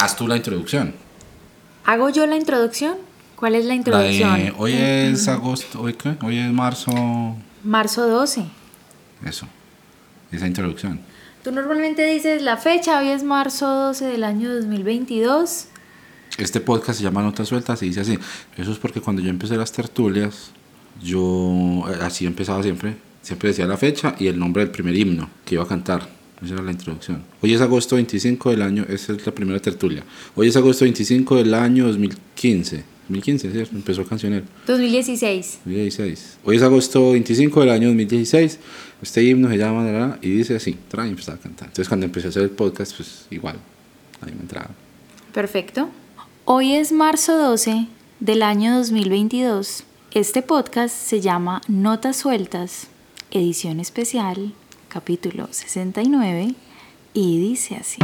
Haz tú la introducción. ¿Hago yo la introducción? ¿Cuál es la introducción? hoy es agosto, ¿hoy qué? Hoy es marzo. Marzo 12. Eso, esa introducción. Tú normalmente dices la fecha, hoy es marzo 12 del año 2022. Este podcast se llama Notas Sueltas y dice así. Eso es porque cuando yo empecé las tertulias, yo eh, así empezaba siempre. Siempre decía la fecha y el nombre del primer himno que iba a cantar. Esa era la introducción. Hoy es agosto 25 del año, esa es la primera tertulia. Hoy es agosto 25 del año 2015. 2015, ¿cierto? Empezó Cancionero. 2016. 2016. Hoy es agosto 25 del año 2016. Este himno se llama y dice así. Trae empezaba a cantar. Entonces cuando empecé a hacer el podcast, pues igual. Ahí me entraba. Perfecto. Hoy es marzo 12 del año 2022. Este podcast se llama Notas Sueltas, edición especial, capítulo 69, y dice así.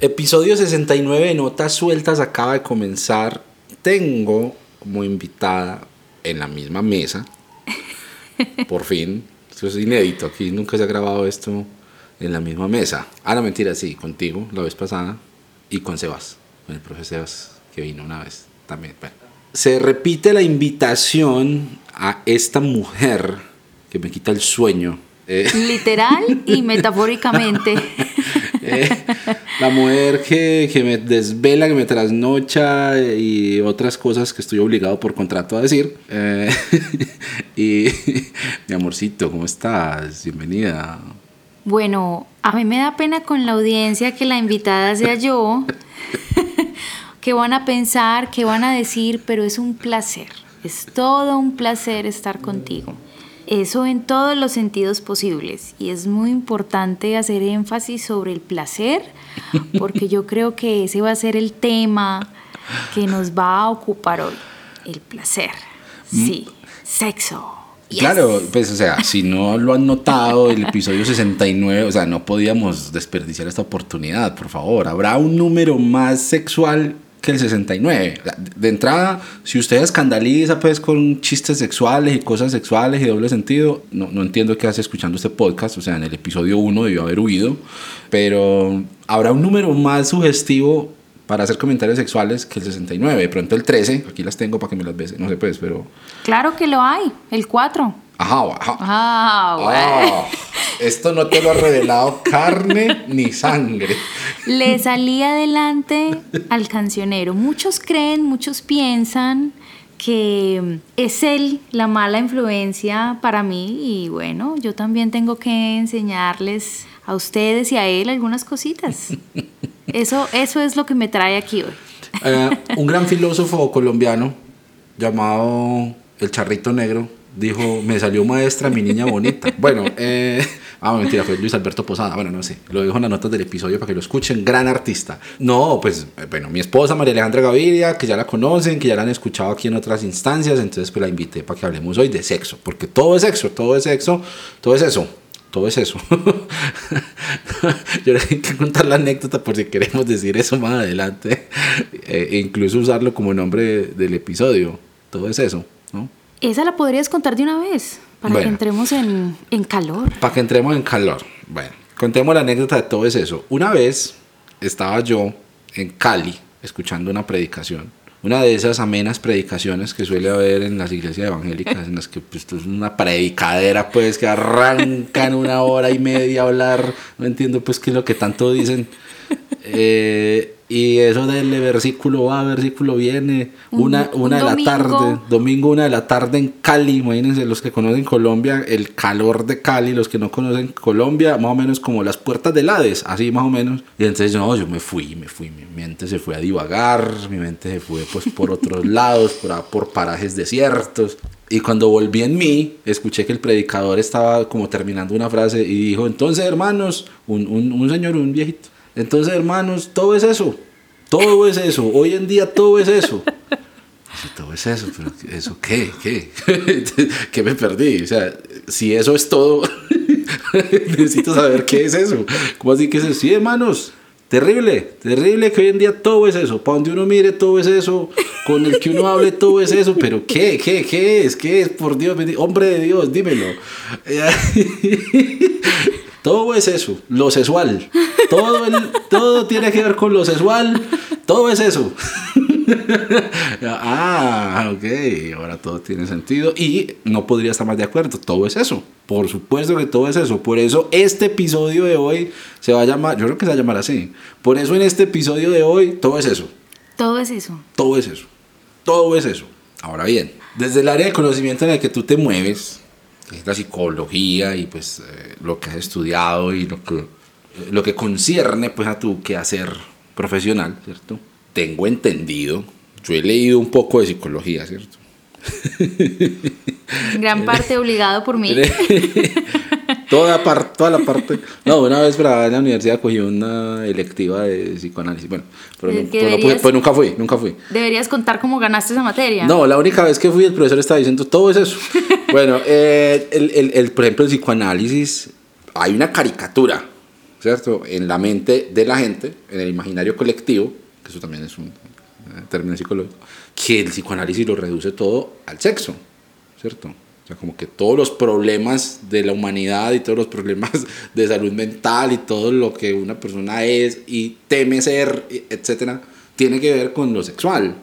Episodio 69 de Notas Sueltas acaba de comenzar. Tengo como invitada en la misma mesa, por fin, esto es inédito, aquí nunca se ha grabado esto en la misma mesa. Ah, no, mentira, sí, contigo la vez pasada y con Sebas, con el profe Sebas que vino una vez también. Se repite la invitación a esta mujer que me quita el sueño. Eh. Literal y metafóricamente. Eh, la mujer que, que, me desvela, que me trasnocha y otras cosas que estoy obligado por contrato a decir. Eh, y mi amorcito, ¿cómo estás? Bienvenida. Bueno, a mí me da pena con la audiencia que la invitada sea yo. ¿Qué van a pensar? ¿Qué van a decir? Pero es un placer. Es todo un placer estar contigo. Eso en todos los sentidos posibles. Y es muy importante hacer énfasis sobre el placer, porque yo creo que ese va a ser el tema que nos va a ocupar hoy. El placer. Mm. Sí, sexo. Claro, pues o sea, si no lo han notado, el episodio 69, o sea, no podíamos desperdiciar esta oportunidad, por favor. Habrá un número más sexual que el 69. De entrada, si usted escandaliza pues con chistes sexuales y cosas sexuales y doble sentido, no, no entiendo qué hace escuchando este podcast, o sea, en el episodio 1 debió haber huido, pero habrá un número más sugestivo para hacer comentarios sexuales que el 69. De pronto el 13, aquí las tengo para que me las veas, no sé pues, pero... Claro que lo hay, el 4. Ajá, ajá. Ah, bueno. esto no te lo ha revelado carne ni sangre. Le salí adelante al cancionero. Muchos creen, muchos piensan que es él la mala influencia para mí y bueno, yo también tengo que enseñarles a ustedes y a él algunas cositas. Eso, eso es lo que me trae aquí hoy. Eh, un gran filósofo colombiano llamado El Charrito Negro dijo, me salió maestra mi niña bonita. Bueno, eh, ah, mentira, fue Luis Alberto Posada, bueno, no sé, lo dijo en las notas del episodio para que lo escuchen, gran artista. No, pues, eh, bueno, mi esposa María Alejandra Gaviria, que ya la conocen, que ya la han escuchado aquí en otras instancias, entonces pues la invité para que hablemos hoy de sexo, porque todo es sexo, todo es sexo, todo es eso. Todo es eso. Yo le tengo que contar la anécdota por si queremos decir eso más adelante. e incluso usarlo como nombre del episodio. Todo es eso, ¿no? Esa la podrías contar de una vez, para que entremos en, en calor. Para que entremos en calor. Bueno, contemos la anécdota de todo es eso. Una vez estaba yo en Cali escuchando una predicación. Una de esas amenas predicaciones que suele haber en las iglesias evangélicas, en las que pues, es una predicadera, pues, que arrancan una hora y media a hablar. No entiendo, pues, qué es lo que tanto dicen. Eh, y eso del versículo va, versículo viene, una, una de la tarde, domingo una de la tarde en Cali, imagínense los que conocen Colombia, el calor de Cali, los que no conocen Colombia, más o menos como las puertas del Hades, así más o menos. Y entonces no, yo me fui, me fui, mi mente se fue a divagar, mi mente se fue pues por otros lados, por, por parajes desiertos. Y cuando volví en mí, escuché que el predicador estaba como terminando una frase y dijo, entonces hermanos, un, un, un señor, un viejito entonces, hermanos, todo es eso. Todo es eso. Hoy en día todo es eso. todo es eso, pero ¿eso qué? ¿Qué? ¿Qué me perdí? O sea, si eso es todo, necesito saber qué es eso. ¿Cómo así que es eso? Sí, hermanos, Terrible, terrible que hoy en día todo es eso. Para donde uno mire, todo es eso. Con el que uno hable, todo es eso. Pero ¿qué? ¿Qué? ¿Qué es? ¿Qué es? Por Dios, hombre de Dios, dímelo. todo es eso, lo sexual. Todo, todo tiene que ver con lo sexual. Todo es eso. ah, ok, ahora todo tiene sentido y no podría estar más de acuerdo, todo es eso, por supuesto que todo es eso, por eso este episodio de hoy se va a llamar, yo creo que se va a llamar así, por eso en este episodio de hoy todo es eso. Todo es eso. Todo es eso, todo es eso. Ahora bien, desde el área de conocimiento en el que tú te mueves, que es la psicología y pues eh, lo que has estudiado y lo que, lo que concierne pues a tu quehacer profesional, ¿cierto? tengo entendido, yo he leído un poco de psicología, ¿cierto? Gran parte obligado por mí. toda, toda la parte. No, una vez para en la universidad cogí una electiva de psicoanálisis. Bueno, pero, pues nunca fui, nunca fui. Deberías contar cómo ganaste esa materia. No, la única vez que fui el profesor estaba diciendo todo es eso. bueno, eh, el, el, el, por ejemplo, el psicoanálisis, hay una caricatura, ¿cierto? En la mente de la gente, en el imaginario colectivo, que eso también es un eh, término psicológico, que el psicoanálisis lo reduce todo al sexo, ¿cierto? O sea, como que todos los problemas de la humanidad y todos los problemas de salud mental y todo lo que una persona es y teme ser, etcétera, tiene que ver con lo sexual.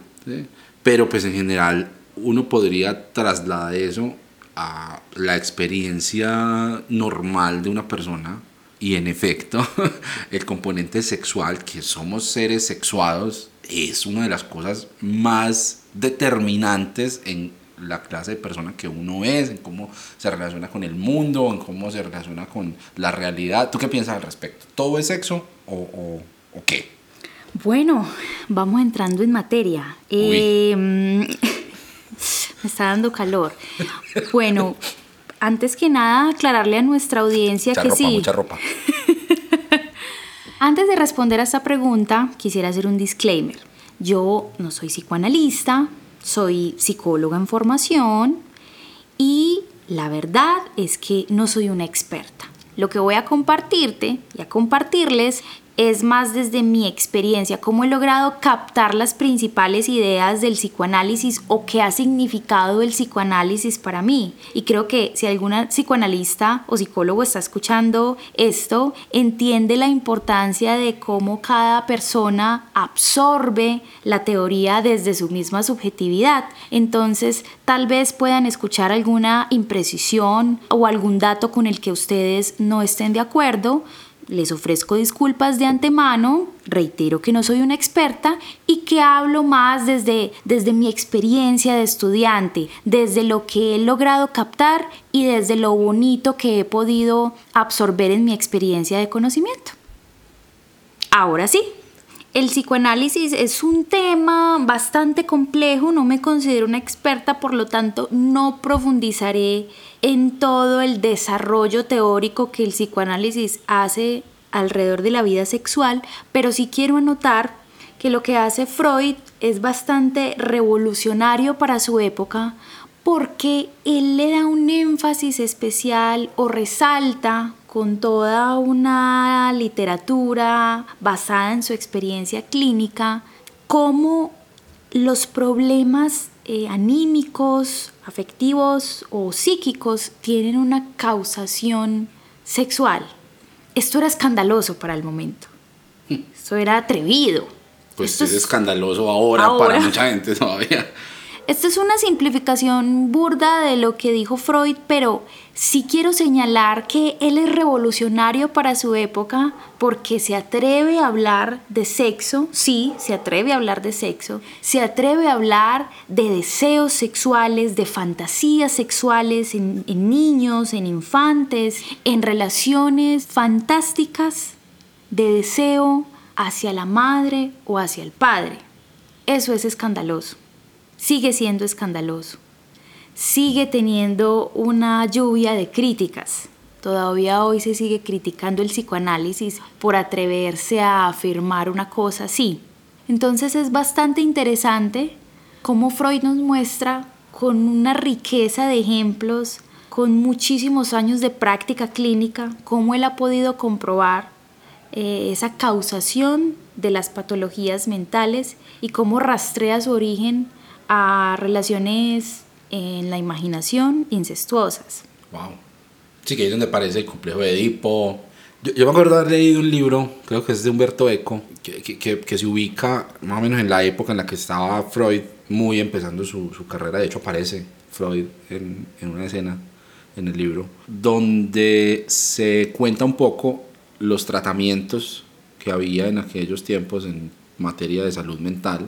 Pero pues en general uno podría trasladar eso a la experiencia normal de una persona y en efecto, el componente sexual, que somos seres sexuados, es una de las cosas más determinantes en la clase de persona que uno es, en cómo se relaciona con el mundo, en cómo se relaciona con la realidad. ¿Tú qué piensas al respecto? ¿Todo es sexo o, qué? Bueno, vamos entrando en materia. Em, me está dando calor. Bueno, antes que nada, aclararle a nuestra audiencia que sí. Mucha ropa. antes de responder a esta pregunta, quisiera hacer un disclaimer. Yo no soy psicoanalista, soy psicóloga en formación y la verdad es que no soy una experta. Lo que voy a compartirte y a compartirles es más desde mi experiencia, cómo he logrado captar las principales ideas del psicoanálisis o qué ha significado el psicoanálisis para mí. Y creo que si alguna psicoanalista o psicólogo está escuchando esto, entiende la importancia de cómo cada persona absorbe la teoría desde su misma subjetividad. Entonces, tal vez puedan escuchar alguna imprecisión o algún dato con el que ustedes no estén de acuerdo les ofrezco disculpas de antemano, reitero que no soy una experta y que hablo más desde, desde mi experiencia de estudiante, desde lo que he logrado captar y desde lo bonito que he podido absorber en mi experiencia de conocimiento. Ahora sí, el psicoanálisis es un tema bastante complejo, no me considero una experta, por lo tanto no profundizaré en todo el desarrollo teórico que el psicoanálisis hace alrededor de la vida sexual, pero sí quiero anotar que lo que hace Freud es bastante revolucionario para su época porque él le da un énfasis especial o resalta con toda una literatura basada en su experiencia clínica, cómo los problemas eh, anímicos, afectivos o psíquicos tienen una causación sexual. Esto era escandaloso para el momento. Esto era atrevido. Pues es, escandaloso ahora, ahora para mucha gente todavía. Esta es una simplificación burda de lo que dijo Freud, pero sí quiero señalar que él es revolucionario para su época porque se atreve a hablar de sexo, sí, se atreve a hablar de sexo, se atreve a hablar de deseos sexuales, de fantasías sexuales en, en niños, en infantes, en relaciones fantásticas de deseo hacia la madre o hacia el padre. Eso es escandaloso sigue siendo escandaloso, sigue teniendo una lluvia de críticas. Todavía hoy se sigue criticando el psicoanálisis por atreverse a afirmar una cosa así. Entonces es bastante interesante cómo Freud nos muestra con una riqueza de ejemplos, con muchísimos años de práctica clínica, cómo él ha podido comprobar eh, esa causación de las patologías mentales y cómo rastrea su origen a relaciones en la imaginación incestuosas. Wow. Sí, que es donde aparece el complejo de Edipo. Yo, me acuerdo haber leído un libro, creo que es de Humberto Eco, que, que, que, se ubica más o menos en la época en la que estaba Freud muy empezando su, su carrera. De hecho, aparece Freud en, en una escena en el libro, donde se cuenta un poco los tratamientos que había en aquellos tiempos en materia de salud mental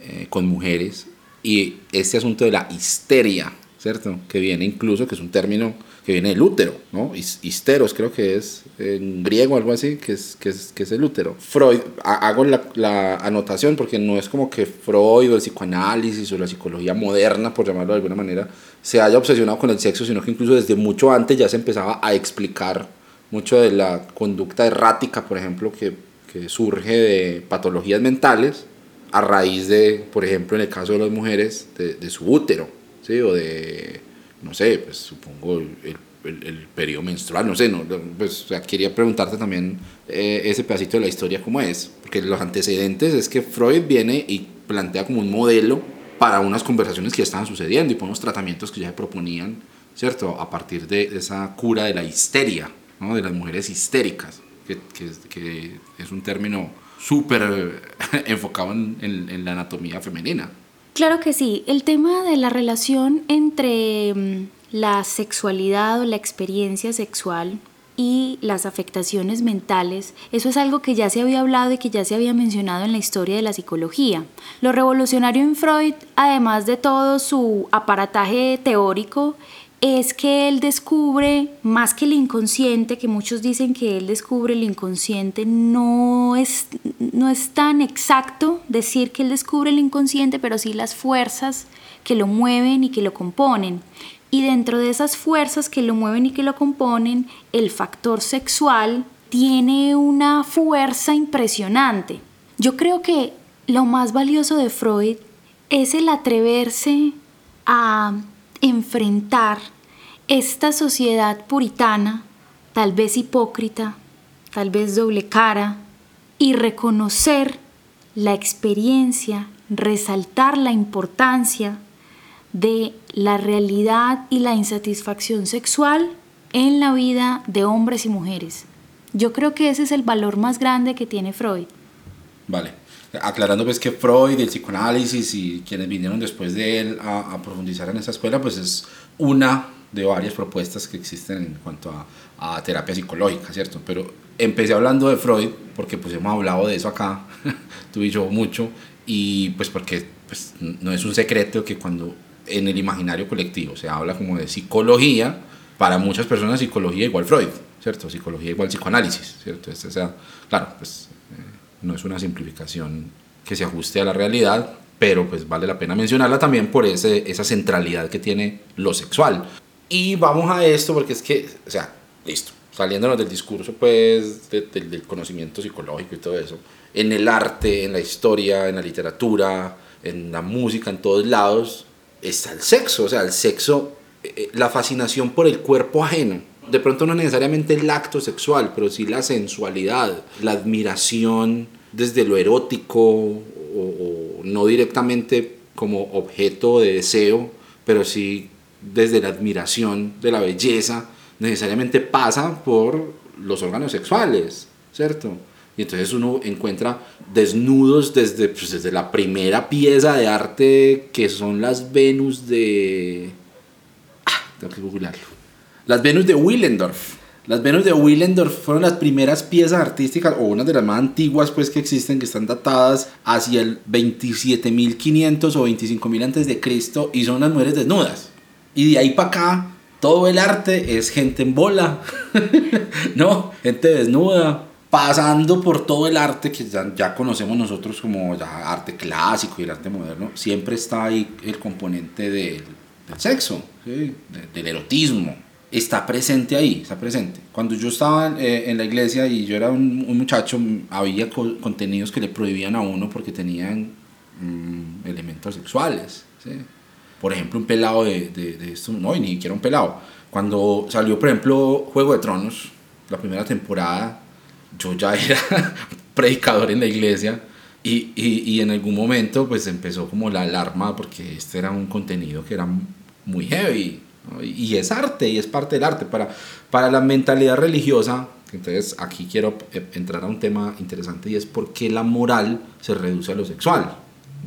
eh, con mujeres y este asunto de la histeria, ¿cierto? Que viene incluso, que es un término que viene del útero, ¿no? Histeros creo que es en griego algo así, que es, que es, que es el útero. Freud, hago la, la, anotación porque no es como que Freud o el psicoanálisis o la psicología moderna, por llamarlo de alguna manera, se haya obsesionado con el sexo, sino que incluso desde mucho antes ya se empezaba a explicar mucho de la conducta errática, por ejemplo, que, que surge de patologías mentales a raíz de, por ejemplo, en el caso de las mujeres, de, su útero, ¿sí? O de no sé, pues supongo el, el, periodo menstrual, no sé, no, pues quería preguntarte también eh, ese pedacito de la historia cómo es, porque los antecedentes es que Freud viene y plantea como un modelo para unas conversaciones que ya estaban sucediendo y por unos tratamientos que ya se proponían, ¿cierto? A partir de esa cura de la histeria, ¿no? De las mujeres histéricas, que, que, que es un término súper enfocado en, en, en la anatomía femenina. Claro que sí, el tema de la relación entre mm, la sexualidad o la experiencia sexual y las afectaciones mentales, eso es algo que ya se había hablado y que ya se había mencionado en la historia de la psicología. Lo revolucionario en Freud, además de todo su aparataje teórico, es que él descubre más que el inconsciente, que muchos dicen que él descubre el inconsciente, no es, no es tan exacto decir que él descubre el inconsciente, pero sí las fuerzas que lo mueven y que lo componen. Y dentro de esas fuerzas que lo mueven y que lo componen, el factor sexual tiene una fuerza impresionante. Yo creo que lo más valioso de Freud es el atreverse a enfrentar esta sociedad puritana, tal vez hipócrita, tal vez doble cara, y reconocer la experiencia, resaltar la importancia de la realidad y la insatisfacción sexual en la vida de hombres y mujeres. Yo creo que ese es el valor más grande que tiene Freud. Vale aclarando pues que Freud, el psicoanálisis y quienes vinieron después de él a, profundizar en esa escuela, pues es una de varias propuestas que existen en cuanto a, a, terapia psicológica, ¿cierto? Pero empecé hablando de Freud porque pues hemos hablado de eso acá, tú y yo mucho, y pues porque pues, no es un secreto que cuando en el imaginario colectivo se habla como de psicología, para muchas personas psicología igual Freud, ¿cierto? Psicología igual psicoanálisis, ¿cierto? Este, sea, claro, pues no es una simplificación que se ajuste a la realidad, pero pues vale la pena mencionarla también por ese, esa centralidad que tiene lo sexual. Y vamos a esto porque es que, o sea, listo, saliéndonos del discurso pues del conocimiento psicológico y todo eso, en el arte, en la historia, en la literatura, en la música, en todos lados, está el sexo, o sea, el sexo, eh, eh, la fascinación por el cuerpo ajeno de pronto no necesariamente el acto sexual, pero sí la sensualidad, la admiración desde lo erótico o, no directamente como objeto de deseo, pero sí desde la admiración de la belleza, necesariamente pasa por los órganos sexuales, ¿cierto? Y entonces uno encuentra desnudos desde, pues, desde la primera pieza de arte que son las Venus de... Ah, tengo que googlearlo las Venus de Willendorf. Las Venus de Willendorf fueron las primeras piezas artísticas, o una de las más antiguas pues que existen, que están datadas hacia el 27.500 o 25.000 antes de Cristo y son las mujeres desnudas. Y de ahí para acá, todo el arte es gente en bola, ¿no? Gente desnuda, pasando por todo el arte que ya, conocemos nosotros como arte clásico y el arte moderno, siempre está ahí el componente del, sexo, del erotismo está presente ahí, está presente. Cuando yo estaba eh, en la iglesia y yo era un, muchacho, había contenidos que le prohibían a uno porque tenían mm, elementos sexuales. Por ejemplo, un pelado de, de, esto, no, ni siquiera un pelado. Cuando salió, por ejemplo, Juego de Tronos, la primera temporada, yo ya era predicador en la iglesia y, y, y, en algún momento pues empezó como la alarma porque este era un contenido que era muy heavy y es arte y es parte del arte para, para la mentalidad religiosa. Entonces aquí quiero eh, entrar a un tema interesante y es por qué la moral se reduce a lo sexual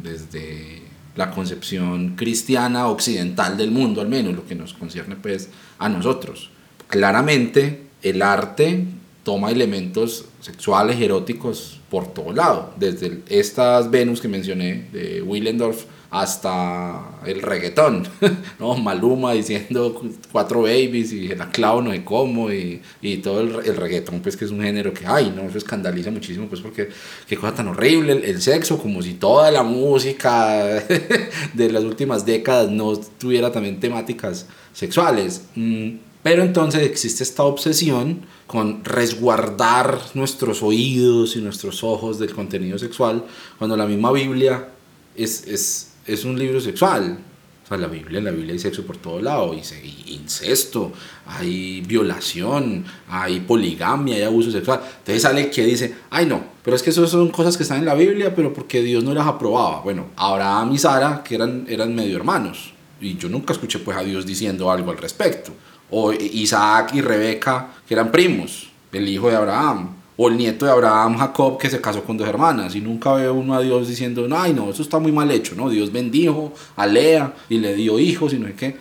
desde la concepción cristiana occidental del mundo, al menos lo que nos concierne pues a nosotros. Claramente el arte toma elementos sexuales, eróticos por todo lado, desde estas Venus que mencioné de Willendorf hasta el reggaetón, ¿no? Maluma diciendo cuatro babies y la clavo no sé cómo y, y todo el, el, reggaetón pues que es un género que ay no eso escandaliza muchísimo pues porque qué cosa tan horrible el, el sexo como si toda la música de las últimas décadas no tuviera también temáticas sexuales mm, pero entonces existe esta obsesión con resguardar nuestros oídos y nuestros ojos del contenido sexual cuando la misma Biblia es, es es un libro sexual. O sea, la Biblia, en la Biblia hay sexo por todo lado, hay incesto, hay violación, hay poligamia, hay abuso sexual. Entonces sale que dice, ay no, pero es que eso son cosas que están en la Biblia, pero porque Dios no las aprobaba. Bueno, Abraham y Sara, que eran, eran medio hermanos, y yo nunca escuché pues a Dios diciendo algo al respecto. O Isaac y Rebeca, que eran primos, el hijo de Abraham o el nieto de Abraham, Jacob, que se casó con dos hermanas, y nunca veo uno a Dios diciendo, ay no, eso está muy mal hecho, ¿no? Dios bendijo a Lea y le dio hijos y no sé qué.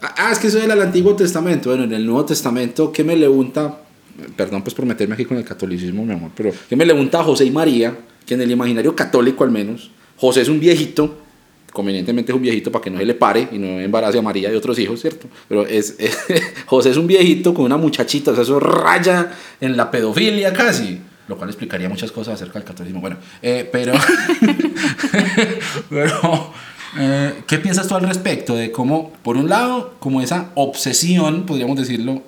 Ah, es que eso era el Antiguo Testamento. Bueno, en el Nuevo Testamento, ¿qué me pregunta? Perdón pues por meterme aquí con el catolicismo, mi amor, pero ¿qué me pregunta José y María? Que en el imaginario católico al menos, José es un viejito convenientemente es un viejito para que no se le pare y no embarace a María y otros hijos, ¿cierto? Pero es, José es un viejito con una muchachita, o sea, eso raya en la pedofilia casi, lo cual explicaría muchas cosas acerca del catolicismo. Bueno, eh, pero, pero eh, ¿qué piensas tú al respecto de cómo, por un lado, como esa obsesión, podríamos decirlo,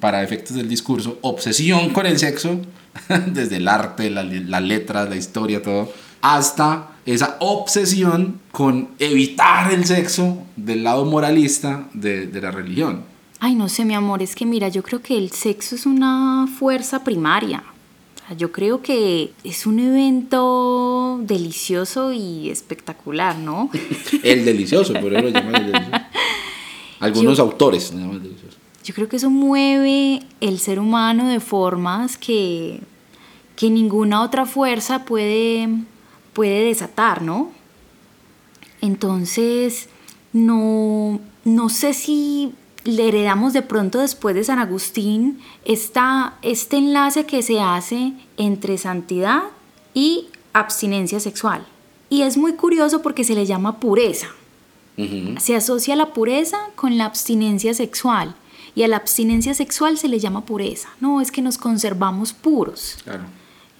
para efectos del discurso, obsesión con el sexo, desde el arte, las la letras, la historia, todo, hasta esa obsesión con evitar el sexo del lado moralista de, de, la religión. Ay, no sé, mi amor, es que mira, yo creo que el sexo es una fuerza primaria. yo creo que es un evento delicioso y espectacular, ¿no? el delicioso, por eso lo llaman el delicioso. Algunos autores lo llaman delicioso. Yo creo que eso mueve el ser humano de formas que, que ninguna otra fuerza puede puede desatar, ¿no? Entonces, no, no sé si le heredamos de pronto después de San Agustín esta, este enlace que se hace entre santidad y abstinencia sexual. Y es muy curioso porque se le llama pureza. Se asocia la pureza con la abstinencia sexual. Y a la abstinencia sexual se le llama pureza. No, es que nos conservamos puros. Claro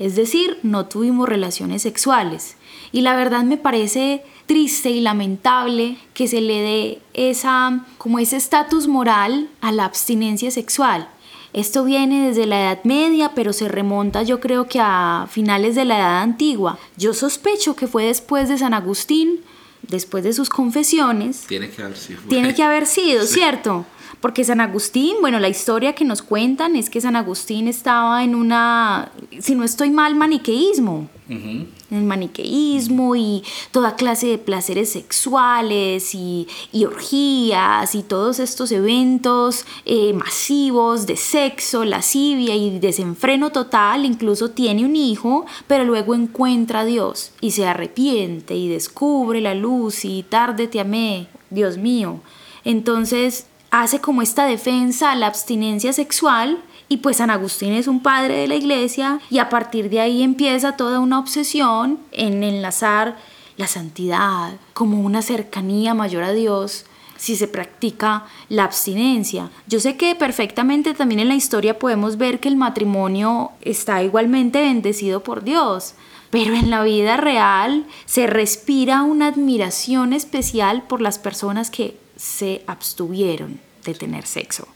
es decir, no tuvimos relaciones sexuales. Y la verdad me parece triste y lamentable que se le dé esa como ese estatus moral a la abstinencia sexual. Esto viene desde la Edad Media, pero se remonta yo creo que a finales de la Edad Antigua. Yo sospecho que fue después de San Agustín, después de sus confesiones. Tiene que haber sido. Tiene que haber sido, ¿cierto? Porque San Agustín, bueno, la historia que nos cuentan es que San Agustín estaba en una, si no estoy mal, maniqueísmo. En el maniqueísmo y toda clase de placeres sexuales y, orgías y todos estos eventos eh, masivos de sexo, lascivia y desenfreno total. Incluso tiene un hijo, pero luego encuentra a Dios y se arrepiente y descubre la luz y tarde te amé, Dios mío. Entonces hace como esta defensa a la abstinencia sexual y pues San Agustín es un padre de la iglesia y a partir de ahí empieza toda una obsesión en enlazar la santidad como una cercanía mayor a Dios si se practica la abstinencia. Yo sé que perfectamente también en la historia podemos ver que el matrimonio está igualmente bendecido por Dios, pero en la vida real se respira una admiración especial por las personas que se abstuvieron de tener sexo.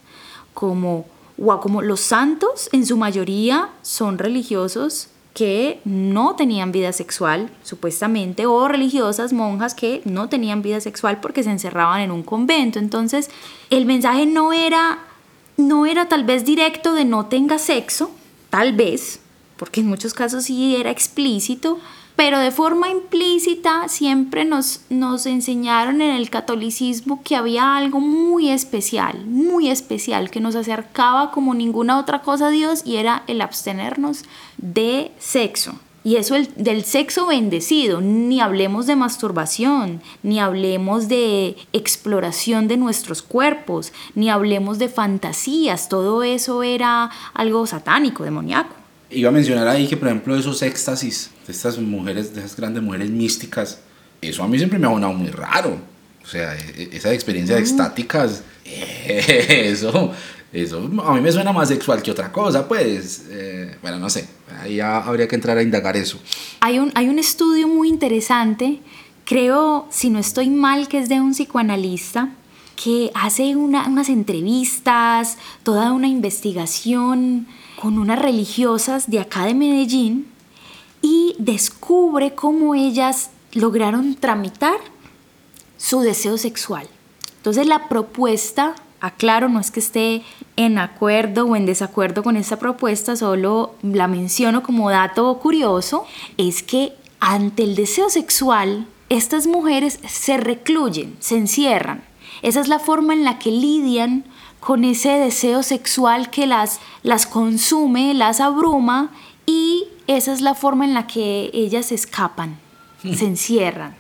Como, como los santos en su mayoría son religiosos que no tenían vida sexual, supuestamente, o religiosas, monjas que no tenían vida sexual porque se encerraban en un convento. Entonces, el mensaje no era, no era tal vez directo de no tenga sexo, tal vez, porque en muchos casos sí era explícito, pero de forma implícita siempre nos, nos enseñaron en el catolicismo que había algo muy especial, muy especial, que nos acercaba como ninguna otra cosa a Dios y era el abstenernos de sexo. Y eso el, del sexo bendecido, ni hablemos de masturbación, ni hablemos de exploración de nuestros cuerpos, ni hablemos de fantasías, todo eso era algo satánico, demoníaco. Iba a mencionar ahí que, por ejemplo, esos éxtasis de estas mujeres, de esas grandes mujeres místicas, eso a mí siempre me ha sonado muy raro. O sea, e, e, esas experiencias extáticas, eso, eso a mí me suena más sexual que otra cosa, pues. Eh, bueno, no sé, ahí habría que entrar a indagar eso. Hay un, hay un estudio muy interesante, creo, si no estoy mal, que es de un psicoanalista, que hace unas entrevistas, toda una investigación con unas religiosas de acá de Medellín y descubre cómo ellas lograron tramitar su deseo sexual. Entonces la propuesta, aclaro, no es que esté en acuerdo o en desacuerdo con esta propuesta, solo la menciono como dato curioso, es que ante el deseo sexual, estas mujeres se recluyen, se encierran. Esa es la forma en la que lidian con ese deseo sexual que las, las consume, las abruma y esa es la forma en la que ellas escapan, hmm. se encierran.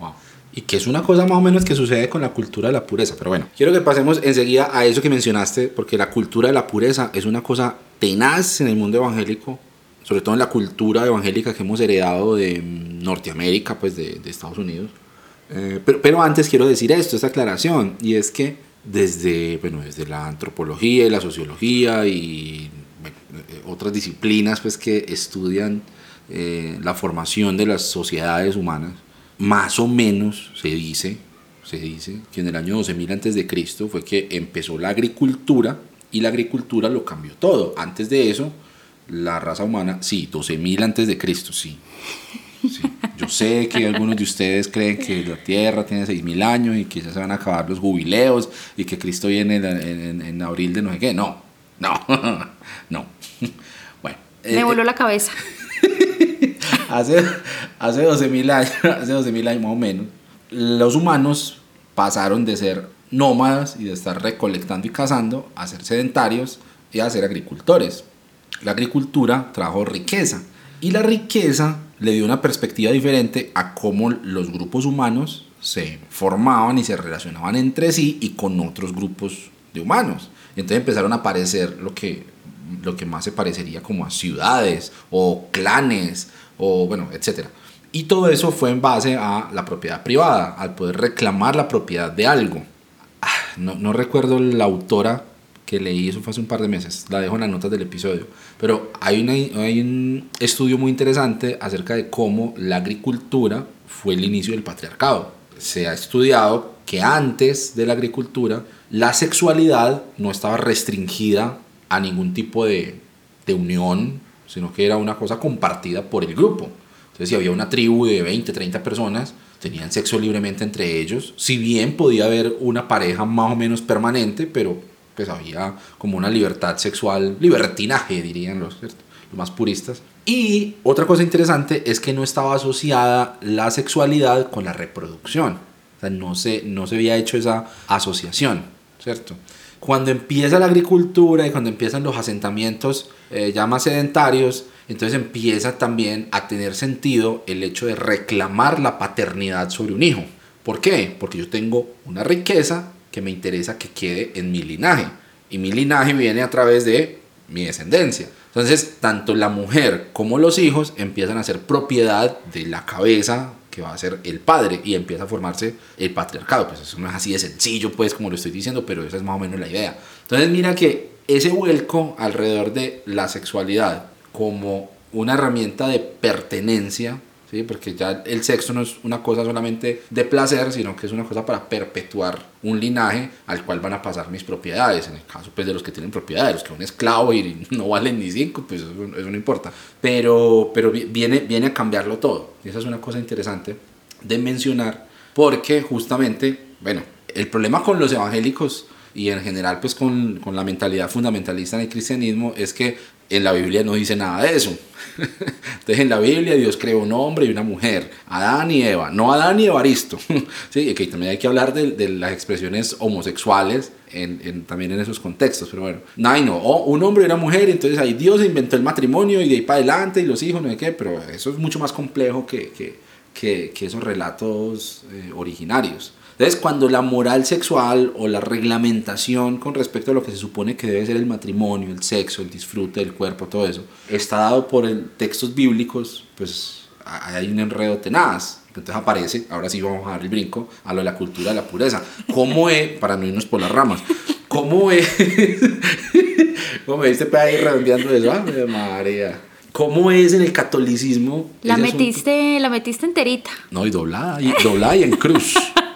Y que es una cosa más o menos que sucede con la cultura de la pureza. Pero bueno, quiero que pasemos enseguida a eso que mencionaste, porque la cultura de la pureza es una cosa tenaz en el mundo evangélico, sobre todo en la cultura evangélica que hemos heredado de Norteamérica, pues de, de Estados Unidos. Eh, pero, pero antes quiero decir esto, esta aclaración, y es que desde, bueno, desde la antropología y la sociología y eh, otras disciplinas pues, que estudian eh, la formación de las sociedades humanas, más o menos se dice, se dice que en el año 12.000 antes de Cristo fue que empezó la agricultura y la agricultura lo cambió todo. Antes de eso, la raza humana, sí, 12.000 antes de Cristo, sí. Yo sé que algunos de ustedes creen que la Tierra tiene 6.000 años y que ya se van a acabar los jubileos y que Cristo viene en, en, abril de no sé qué. No, no, no. Bueno. Me voló la cabeza. hace, hace 12.000 años, hace 12.000 años más o menos, los humanos pasaron de ser nómadas y de estar recolectando y cazando a ser sedentarios y a ser agricultores. La agricultura trajo riqueza y la riqueza le dio una perspectiva diferente a cómo los grupos humanos se formaban y se relacionaban entre sí y con otros grupos de humanos. entonces empezaron a aparecer lo que, lo que más se parecería como a ciudades o clanes o bueno, etc. Y todo eso fue en base a la propiedad privada, al poder reclamar la propiedad de algo. Ah, no, no recuerdo la autora que leí, eso fue hace un par de meses, la dejo en las notas del episodio, pero hay, una, hay un estudio muy interesante acerca de cómo la agricultura fue el inicio del patriarcado. Se ha estudiado que antes de la agricultura la sexualidad no estaba restringida a ningún tipo de, de unión, sino que era una cosa compartida por el grupo. Entonces si había una tribu de 20, 30 personas, tenían sexo libremente entre ellos, si bien podía haber una pareja más o menos permanente, pero pues había como una libertad sexual, libertinaje dirían los, más puristas. Y otra cosa interesante es que no estaba asociada la sexualidad con la reproducción. O sea, no se, no se había hecho esa asociación, ¿cierto? Cuando empieza la agricultura y cuando empiezan los asentamientos eh, ya más sedentarios, entonces empieza también a tener sentido el hecho de reclamar la paternidad sobre un hijo. ¿Por qué? Porque yo tengo una riqueza que me interesa que quede en mi linaje. Y mi linaje viene a través de mi descendencia. Entonces, tanto la mujer como los hijos empiezan a ser propiedad de la cabeza que va a ser el padre y empieza a formarse el patriarcado. Pues eso no es así de sencillo, pues, como lo estoy diciendo, pero esa es más o menos la idea. Entonces, mira que ese vuelco alrededor de la sexualidad como una herramienta de pertenencia ¿sí? porque ya el sexo no es una cosa solamente de placer, sino que es una cosa para perpetuar un linaje al cual van a pasar mis propiedades, en el caso pues, de los que tienen propiedades, los que son esclavos y no valen ni cinco, pues eso, no importa, pero, pero viene, viene a cambiarlo todo, y esa es una cosa interesante de mencionar, porque justamente, bueno, el problema con los evangélicos y en general pues con, con la mentalidad fundamentalista en el cristianismo es que en la Biblia no dice nada de eso. Entonces en la Biblia Dios creó un hombre y una mujer, Adán y Eva, no Adán y Evaristo. sí, que también hay que hablar de, las expresiones homosexuales en, también en esos contextos, pero bueno, no, no, un hombre y una mujer, entonces ahí Dios inventó el matrimonio y de ahí para adelante y los hijos, no sé qué, pero eso es mucho más complejo que esos relatos eh, originarios. Entonces, cuando la moral sexual o la reglamentación con respecto a lo que se supone que debe ser el matrimonio, el sexo, el disfrute del cuerpo, todo eso, está dado por el, textos bíblicos, pues hay un enredo tenaz. Entonces aparece, ahora sí vamos a dar el brinco, a lo de la cultura de la pureza. ¿Cómo es, para no irnos por las ramas, cómo es, cómo me viste ahí redondeando eso? ¡Ah, María! ¿Cómo es en el catolicismo? La metiste, la metiste enterita. No, y doblada, y doblada y en cruz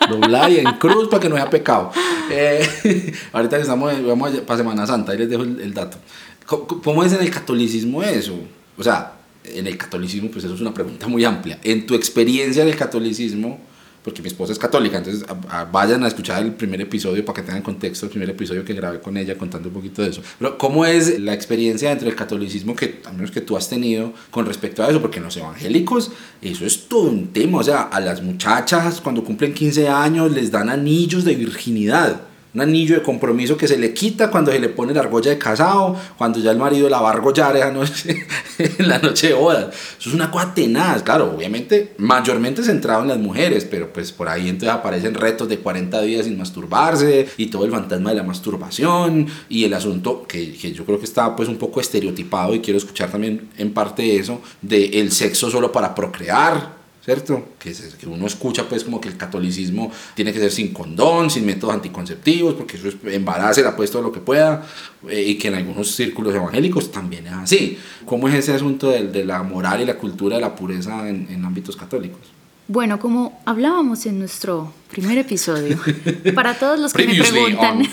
doblada y en cruz para que no haya pecado. Eh, ahorita que estamos, vamos para Semana Santa, ahí les dejo el, el dato. ¿Cómo, es en el catolicismo eso? O sea, en el catolicismo, pues eso es una pregunta muy amplia. En tu experiencia del catolicismo, porque mi esposa es católica, entonces vayan a escuchar el primer episodio para que tengan contexto, el primer episodio que grabé con ella contando un poquito de eso. Pero ¿cómo es la experiencia dentro del catolicismo que, al menos que tú has tenido con respecto a eso? Porque los evangélicos eso es todo un tema, o sea, a las muchachas cuando cumplen 15 años les dan anillos de virginidad un anillo de compromiso que se le quita cuando se le pone la argolla de casado, cuando ya el marido la va a argollar esa noche, en la noche de bodas. Eso es una cosa tenaz, claro, obviamente mayormente centrado en las mujeres, pero pues por ahí entonces aparecen retos de 40 días sin masturbarse y todo el fantasma de la masturbación y el asunto que, que yo creo que está pues un poco estereotipado y quiero escuchar también en parte eso de el sexo solo para procrear ¿cierto? Que, que, uno escucha pues como que el catolicismo tiene que ser sin condón, sin métodos anticonceptivos, porque eso es embarazo, pues todo lo que pueda, eh, y que en algunos círculos evangélicos también es así. ¿Cómo es ese asunto de, de la moral y la cultura de la pureza en, en ámbitos católicos? Bueno, como hablábamos en nuestro primer episodio, para todos los que me preguntan,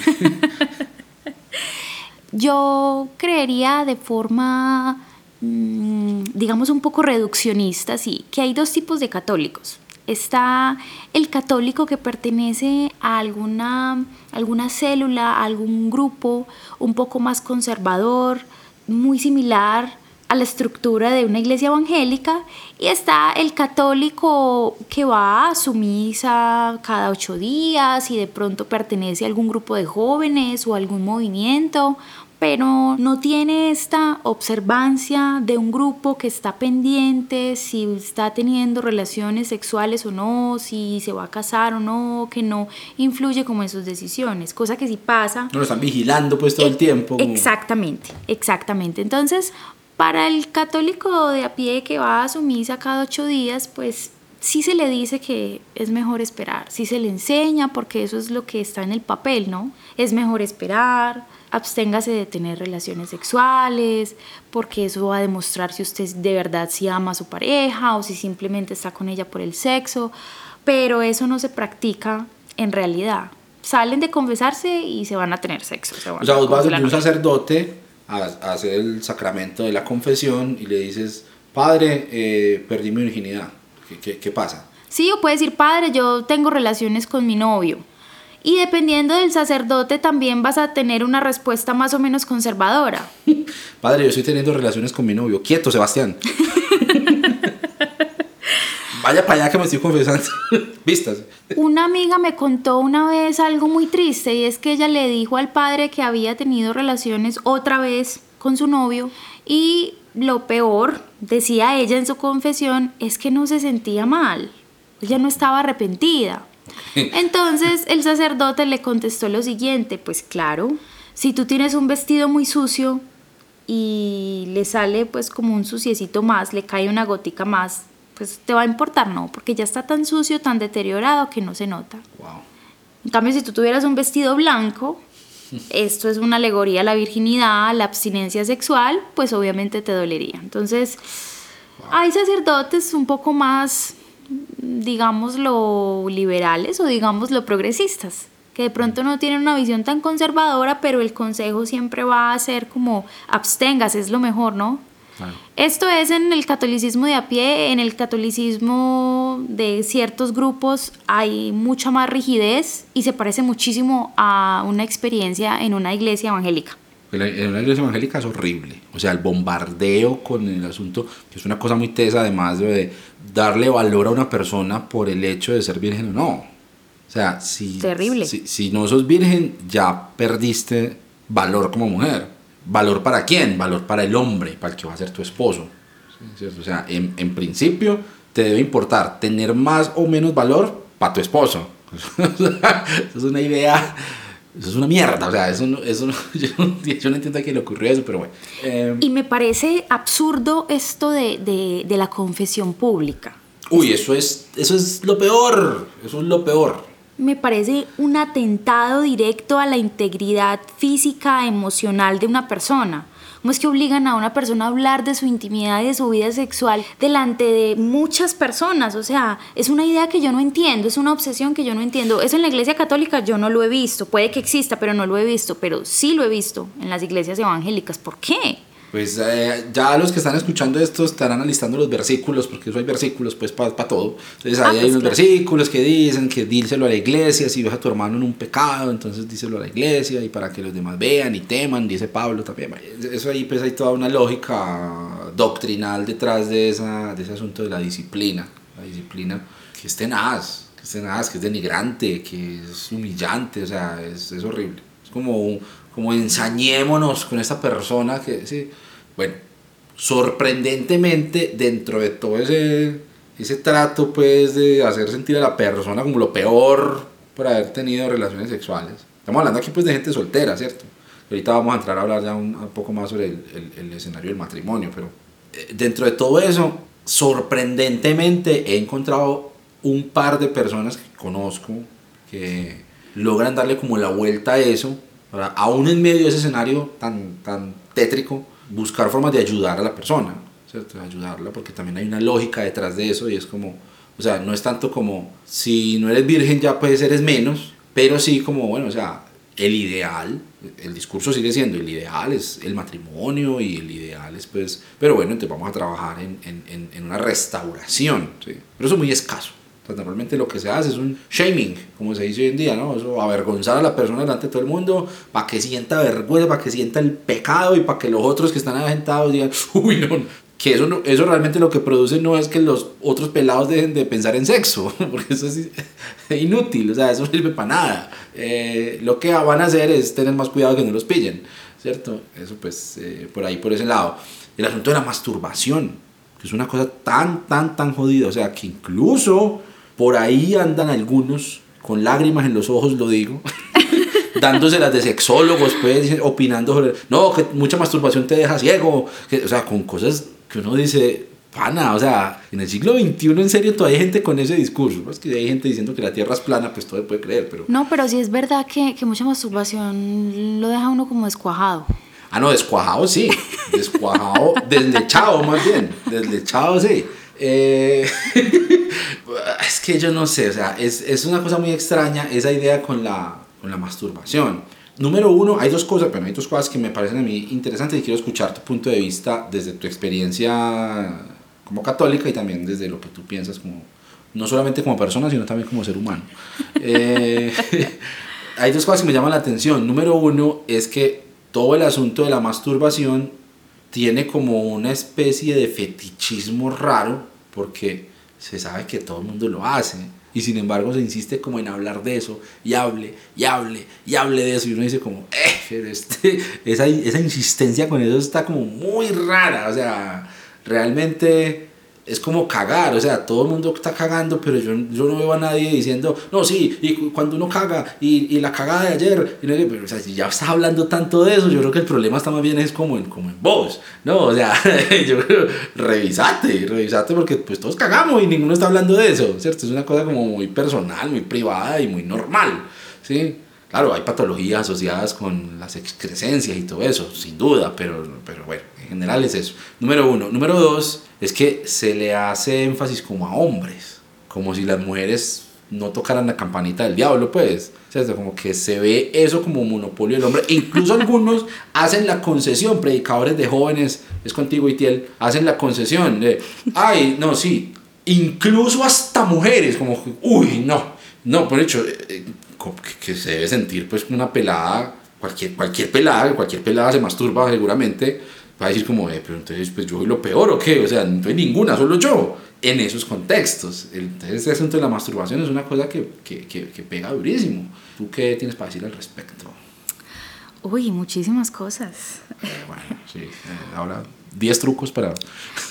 yo creería de forma digamos, un poco reduccionista, sí, que hay dos tipos de católicos. Está el católico que pertenece a alguna, alguna célula, a algún grupo un poco más conservador, muy similar a la estructura de una iglesia evangélica y está el católico que va a su misa cada ocho días y de pronto pertenece a algún grupo de jóvenes o algún movimiento pero no tiene esta observancia de un grupo que está pendiente si está teniendo relaciones sexuales o no, si se va a casar o no, que no influye como en sus decisiones, cosa que sí pasa. No lo están vigilando pues todo el tiempo. Exactamente, exactamente. Entonces, para el católico de a pie que va a su misa cada ocho días, pues sí se le dice que es mejor esperar, sí se le enseña porque eso es lo que está en el papel, ¿no? Es mejor esperar, absténgase de tener relaciones sexuales, porque eso va a demostrar si usted de verdad si ama a su pareja o si simplemente está con ella por el sexo, pero eso no se practica en realidad. Salen de confesarse y se van a tener sexo. o sea, vos vas a un sacerdote a, hacer el sacramento de la confesión y le dices, padre, eh, perdí mi virginidad. ¿Qué, qué, qué pasa? Sí, o puede decir, padre, yo tengo relaciones con mi novio y dependiendo del sacerdote también vas a tener una respuesta más o menos conservadora. Padre, yo estoy teniendo relaciones con mi novio. Quieto, Sebastián. Vaya para allá que me estoy confesando. Vistas. Una amiga me contó una vez algo muy triste y es que ella le dijo al padre que había tenido relaciones otra vez con su novio y lo peor, decía ella en su confesión, es que no se sentía mal. Ella no estaba arrepentida. Entonces el sacerdote le contestó lo siguiente, pues claro, si tú tienes un vestido muy sucio y le sale pues como un suciecito más, le cae una gotica más, pues te va a importar, no, porque ya está tan sucio, tan deteriorado que no se nota. En cambio, si tú tuvieras un vestido blanco, esto es una alegoría a la virginidad, a la abstinencia sexual, pues obviamente te dolería. Entonces, hay sacerdotes un poco más digámoslo, liberales o digámoslo, progresistas, que de pronto no tienen una visión tan conservadora, pero el consejo siempre va a ser como abstengas, es lo mejor, ¿no? Esto es en el catolicismo de a pie, en el catolicismo de ciertos grupos hay mucha más rigidez y se parece muchísimo a una experiencia en una iglesia evangélica. En una iglesia evangélica es horrible. O sea, el bombardeo con el asunto, que es una cosa muy tesa, además de darle valor a una persona por el hecho de ser virgen o no. O sea, si, Terrible. si, si no sos virgen, ya perdiste valor como mujer. ¿Valor para quién? Valor para el hombre, para el que va a ser tu esposo. ¿cierto? O sea, en, en principio te debe importar tener más o menos valor para tu esposo. Es una idea eso es una mierda, o sea, eso no, eso no, yo, no, yo, no, entiendo a quién le ocurrió eso, pero bueno. Eh, y me parece absurdo esto de, de, de, la confesión pública. Uy, eso es, eso es lo peor, eso es lo peor. Me parece un atentado directo a la integridad física, emocional de una persona. ¿Cómo es que obligan a una persona a hablar de su intimidad y de su vida sexual delante de muchas personas? O sea, es una idea que yo no entiendo, es una obsesión que yo no entiendo. Eso en la iglesia católica yo no lo he visto, puede que exista, pero no lo he visto, pero sí lo he visto en las iglesias evangélicas. ¿Por qué? Pues eh, ya los que están escuchando esto estarán alistando los versículos, porque eso hay versículos pues para pa todo. Entonces ahí ah, hay unos claro. versículos que dicen que díselo a la iglesia, si ves a tu hermano en un pecado, entonces díselo a la iglesia y para que los demás vean y teman, dice Pablo también. Eso ahí pues hay toda una lógica doctrinal detrás de, esa, de ese asunto de la disciplina. La disciplina que es tenaz, que es tenaz, que es denigrante, que es humillante, o sea, es, es horrible. Es como un como ensañémonos con esta persona que, sí, bueno, sorprendentemente dentro de todo ese, ese trato pues de hacer sentir a la persona como lo peor por haber tenido relaciones sexuales. Estamos hablando aquí pues de gente soltera, ¿cierto? Ahorita vamos a entrar a hablar ya un, un poco más sobre el, el, el, escenario del matrimonio, pero eh, dentro de todo eso, sorprendentemente he encontrado un par de personas que conozco que logran darle como la vuelta a eso Ahora, aún en medio de ese escenario tan, tan tétrico, buscar formas de ayudar a la persona. Ayudarla, porque también hay una lógica detrás de eso y es como, o sea, no es tanto como, si no eres virgen ya puedes eres menos, pero sí como, bueno, o sea, el ideal, el discurso sigue siendo, el ideal es el matrimonio y el ideal es pues, pero bueno, entonces vamos a trabajar en, en, en una restauración. Pero eso es muy escaso. Pues normalmente lo que se hace es un shaming, como se dice hoy en día, ¿no? Eso, avergonzar a la persona delante de todo el mundo para que sienta vergüenza, para que sienta el pecado y para que los otros que están aventados digan, uy, no, que eso, no, eso realmente lo que produce no es que los otros pelados dejen de pensar en sexo, porque eso es inútil, o sea, eso no sirve para nada. Eh, lo que van a hacer es tener más cuidado que no los pillen, ¿cierto? Eso pues eh, por ahí, por ese lado. El asunto de la masturbación, que es una cosa tan, tan, tan jodida, o sea, que incluso por ahí andan algunos, con lágrimas en los ojos lo digo, dándoselas de sexólogos, pues, opinando sobre, no, que mucha masturbación te deja ciego, que, o sea, con cosas que uno dice, pana, o sea, en el siglo XXI en serio todavía hay gente con ese discurso, es que hay gente diciendo que la Tierra es plana, pues todo se puede creer, pero... No, pero sí es verdad que, que mucha masturbación lo deja uno como descuajado. Ah, no, descuajado sí, descuajado, deslechado más bien, deslechado sí. Eh, es que yo no sé, o sea, es, es, una cosa muy extraña esa idea con la, con la masturbación. Número uno, hay dos cosas, pero hay dos cosas que me parecen a mí interesantes y quiero escuchar tu punto de vista desde tu experiencia como católica y también desde lo que tú piensas como, no solamente como persona, sino también como ser humano. Eh, hay dos cosas que me llaman la atención. Número uno es que todo el asunto de la masturbación tiene como una especie de fetichismo raro porque se sabe que todo el mundo lo hace y sin embargo se insiste como en hablar de eso y hable y hable y hable de eso y uno dice como eh, pero este, esa, esa insistencia con eso está como muy rara o sea realmente es como cagar, o sea, todo el mundo está cagando, pero yo, yo no veo a nadie diciendo, no, sí, y cuando uno caga, y, y la cagada de ayer, y no, pero, o sea, si ya estás hablando tanto de eso, yo creo que el problema está más bien es como en, como en vos, ¿no? O sea, yo creo, revisate, revisate, porque pues todos cagamos y ninguno está hablando de eso, ¿cierto? Es una cosa como muy personal, muy privada y muy normal, ¿sí? Claro, hay patologías asociadas con las excrescencias y todo eso, sin duda, pero, pero bueno, en general es eso. Número uno. Número dos, es que se le hace énfasis como a hombres, como si las mujeres no tocaran la campanita del diablo, pues. ¿cierto? Como que se ve eso como monopolio del hombre. Incluso algunos hacen la concesión, predicadores de jóvenes, es contigo, Itiel, hacen la concesión de, ay, no, sí, incluso hasta mujeres, como, uy, no, no, por hecho, eh, eh, que, se debe sentir pues una pelada, cualquier, cualquier pelada, cualquier pelada se masturba seguramente, va a decir como, eh, pero entonces pues yo soy lo peor o qué, o sea, no hay ninguna, solo yo, en esos contextos. Entonces este asunto de la masturbación es una cosa que, que, que, que pega durísimo. ¿Tú qué tienes para decir al respecto? Uy, muchísimas cosas. bueno, sí, ahora 10 trucos para...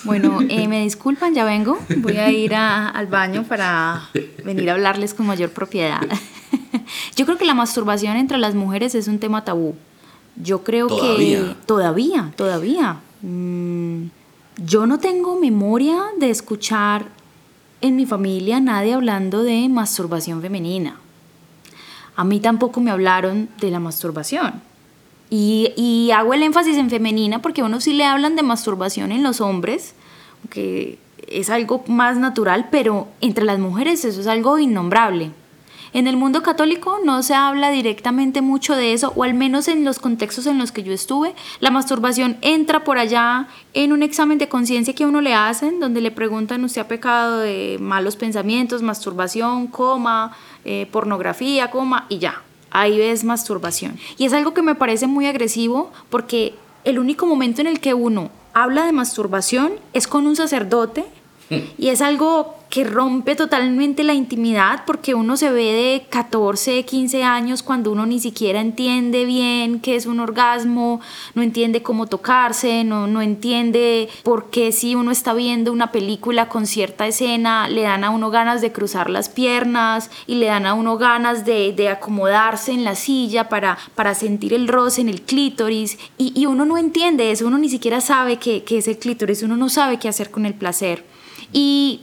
Bueno, eh, me disculpan, ya vengo. Voy a ir al baño para venir a hablarles con mayor propiedad. Yo creo que la masturbación entre las mujeres es un tema tabú. Yo creo que todavía, todavía. Mm, yo no tengo memoria de escuchar en mi familia nadie hablando de masturbación femenina. A mí tampoco me hablaron de la masturbación. Y, hago el énfasis en femenina porque a uno sí le hablan de masturbación en los hombres, que es algo más natural, pero entre las mujeres eso es algo innombrable. En el mundo católico no se habla directamente mucho de eso, o al menos en los contextos en los que yo estuve. La masturbación entra por allá en un examen de conciencia que a uno le hacen, donde le preguntan, ¿usted ha pecado de malos pensamientos, masturbación, coma, eh, pornografía, coma? Y ya, ahí ves masturbación. Y es algo que me parece muy agresivo porque el único momento en el que uno habla de masturbación es con un sacerdote y es algo que rompe totalmente la intimidad porque uno se ve de 14, 15 años cuando uno ni siquiera entiende bien qué es un orgasmo, no entiende cómo tocarse, no, no entiende por qué si uno está viendo una película con cierta escena le dan a uno ganas de cruzar las piernas y le dan a uno ganas de, de acomodarse en la silla para, para sentir el roce en el clítoris y, y uno no entiende eso, uno ni siquiera sabe qué, qué es el clítoris, uno no sabe qué hacer con el placer. Y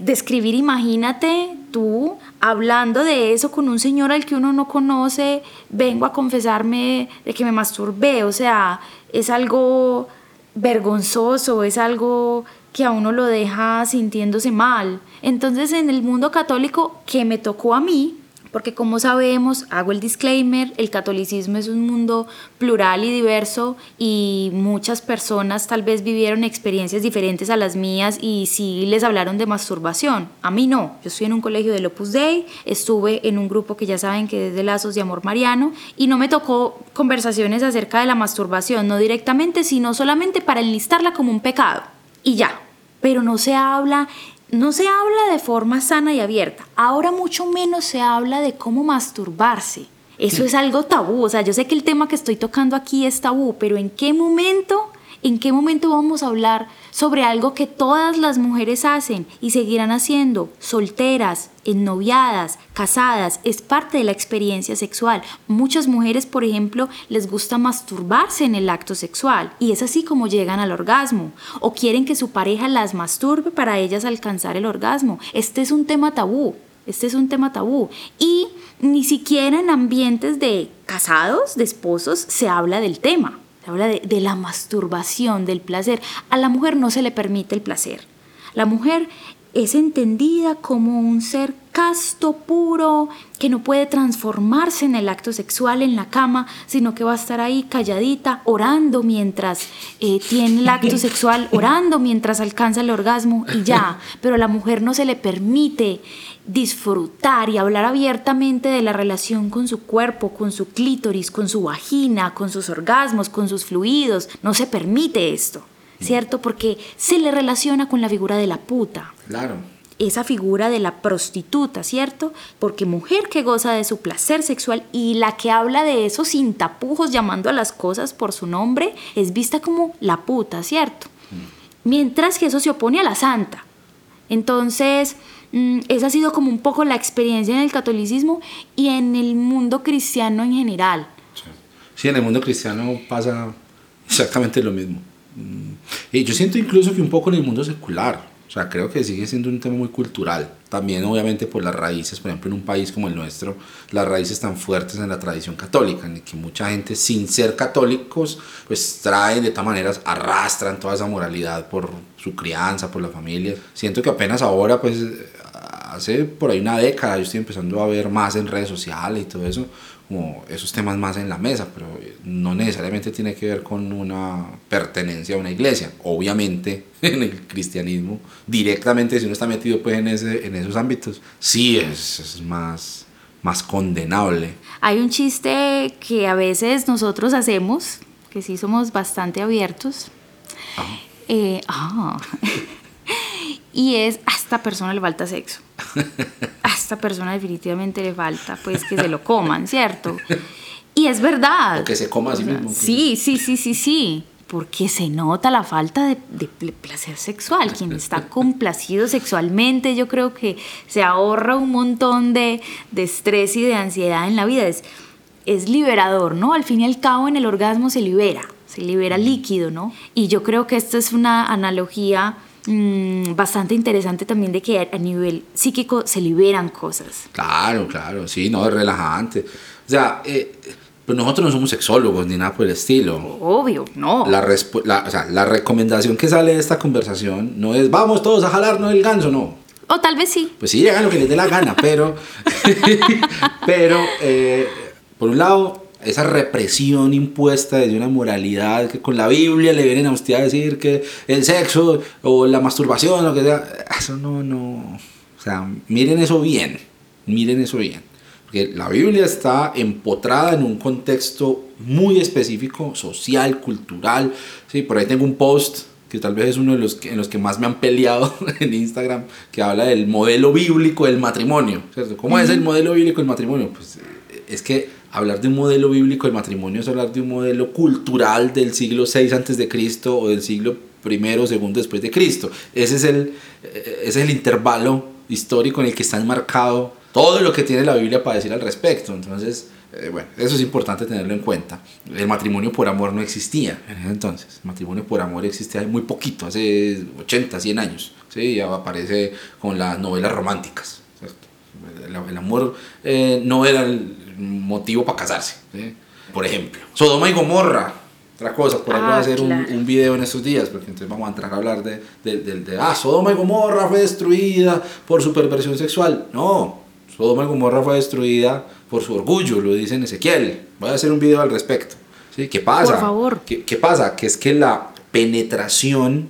describir, imagínate tú hablando de eso con un señor al que uno no conoce, vengo a confesarme de que me masturbé, o sea, es algo vergonzoso, es algo que a uno lo deja sintiéndose mal. Entonces en el mundo católico que me tocó a mí, porque como sabemos, hago el disclaimer, el catolicismo es un mundo plural y diverso y muchas personas tal vez vivieron experiencias diferentes a las mías y sí les hablaron de masturbación. A mí no, yo estoy en un colegio del Opus Dei, estuve en un grupo que ya saben que es de Lazos de Amor Mariano y no me tocó conversaciones acerca de la masturbación, no directamente, sino solamente para enlistarla como un pecado. Y ya, pero no se habla no se habla de forma sana y abierta. Ahora mucho menos se habla de cómo masturbarse. Eso es algo tabú. O sea, yo sé que el tema que estoy tocando aquí es tabú, pero ¿en qué momento ¿En qué momento vamos a hablar sobre algo que todas las mujeres hacen y seguirán haciendo? Solteras, ennoviadas, casadas, es parte de la experiencia sexual. Muchas mujeres, por ejemplo, les gusta masturbarse en el acto sexual y es así como llegan al orgasmo. O quieren que su pareja las masturbe para ellas alcanzar el orgasmo. Este es un tema tabú. Este es un tema tabú. Y ni siquiera en ambientes de casados, de esposos, se habla del tema habla de, la masturbación, del placer. A la mujer no se le permite el placer. La mujer es entendida como un ser casto, puro, que no puede transformarse en el acto sexual en la cama, sino que va a estar ahí calladita, orando mientras eh, tiene el acto sexual, orando mientras alcanza el orgasmo y ya. Pero a la mujer no se le permite disfrutar y hablar abiertamente de la relación con su cuerpo, con su clítoris, con su vagina, con sus orgasmos, con sus fluidos. No se permite esto, ¿cierto? Porque se le relaciona con la figura de la puta. Claro. Esa figura de la prostituta, ¿cierto? Porque mujer que goza de su placer sexual y la que habla de eso sin tapujos, llamando a las cosas por su nombre, es vista como la puta, ¿cierto? Mm. Mientras que eso se opone a la santa. Entonces, Mm, esa ha sido como un poco la experiencia en el catolicismo y en el mundo cristiano en general. Sí, en el mundo cristiano pasa exactamente lo mismo. Mm, y yo siento incluso que un poco en el mundo secular, o sea, creo que sigue siendo un tema muy cultural. También obviamente por las raíces, por ejemplo, en un país como el nuestro, las raíces tan fuertes en la tradición católica, en que mucha gente sin ser católicos, pues traen de todas maneras, arrastran toda esa moralidad por su crianza, por la familia. Siento que apenas ahora, pues hace por ahí una década yo estoy empezando a ver más en redes sociales y todo eso, como esos temas más en la mesa, pero no necesariamente tiene que ver con una pertenencia a una iglesia. Obviamente en el cristianismo, directamente si uno está metido pues en, ese, en esos ámbitos, sí es, es más, más condenable. Hay un chiste que a veces nosotros hacemos, que sí somos bastante abiertos. Eh, ah. y es, a esta persona le falta sexo. A esta persona definitivamente le falta, pues que se lo coman, ¿cierto? Y es verdad. O que se coma a sí mismo. Sí, sí, sí, sí, sí. Porque se nota la falta de, de, placer sexual. Quien está complacido sexualmente, yo creo que se ahorra un montón de, de estrés y de ansiedad en la vida. Es, es liberador, ¿no? Al fin y al cabo, en el orgasmo se libera, se libera líquido, ¿no? Y yo creo que esto es una analogía Mm, bastante interesante también de que a nivel psíquico se liberan cosas. Claro, claro, sí, no, es relajante. O sea, eh, pues nosotros no somos sexólogos ni nada por el estilo. Obvio, no. La, la, o sea, la recomendación que sale de esta conversación no es vamos todos a jalarnos el ganso, no. O tal vez sí. Pues sí, hagan lo que les dé la gana, pero, pero eh, por un lado, esa represión impuesta desde una moralidad que con la Biblia le vienen a usted a decir que el sexo o la masturbación, lo que sea, eso no, no, o sea, miren eso bien, miren eso bien. Porque la Biblia está empotrada en un contexto muy específico, social, cultural. Sí, por ahí tengo un post que tal vez es uno de los en los que más me han peleado en Instagram, que habla del modelo bíblico del matrimonio. ¿cierto? ¿Cómo es el modelo bíblico del matrimonio? Pues es que hablar de un modelo bíblico del matrimonio es hablar de un modelo cultural del siglo VI antes de Cristo o del siglo I o segundo después de Cristo. Ese es el, eh, es el intervalo histórico en el que está enmarcado todo lo que tiene la Biblia para decir al respecto. Entonces, eh, bueno, eso es importante tenerlo en cuenta. El matrimonio por amor no existía en ese entonces. El matrimonio por amor existía muy poquito, hace 80, 100 años. ¿sí? Ya aparece con las novelas románticas. El, amor eh, no era el, motivo para casarse. Por ejemplo, Sodoma y Gomorra. Otra cosa, por ahí voy a ah, hacer un, un, video en estos días, porque entonces vamos a entrar a hablar de, de, de, ah, Sodoma y Gomorra fue destruida por su perversión sexual. No, Sodoma y Gomorra fue destruida por su orgullo, lo dice en Ezequiel. Voy a hacer un video al respecto. ¿Sí? ¿Qué pasa? Por favor. ¿Qué, ¿Qué pasa? Que es que la penetración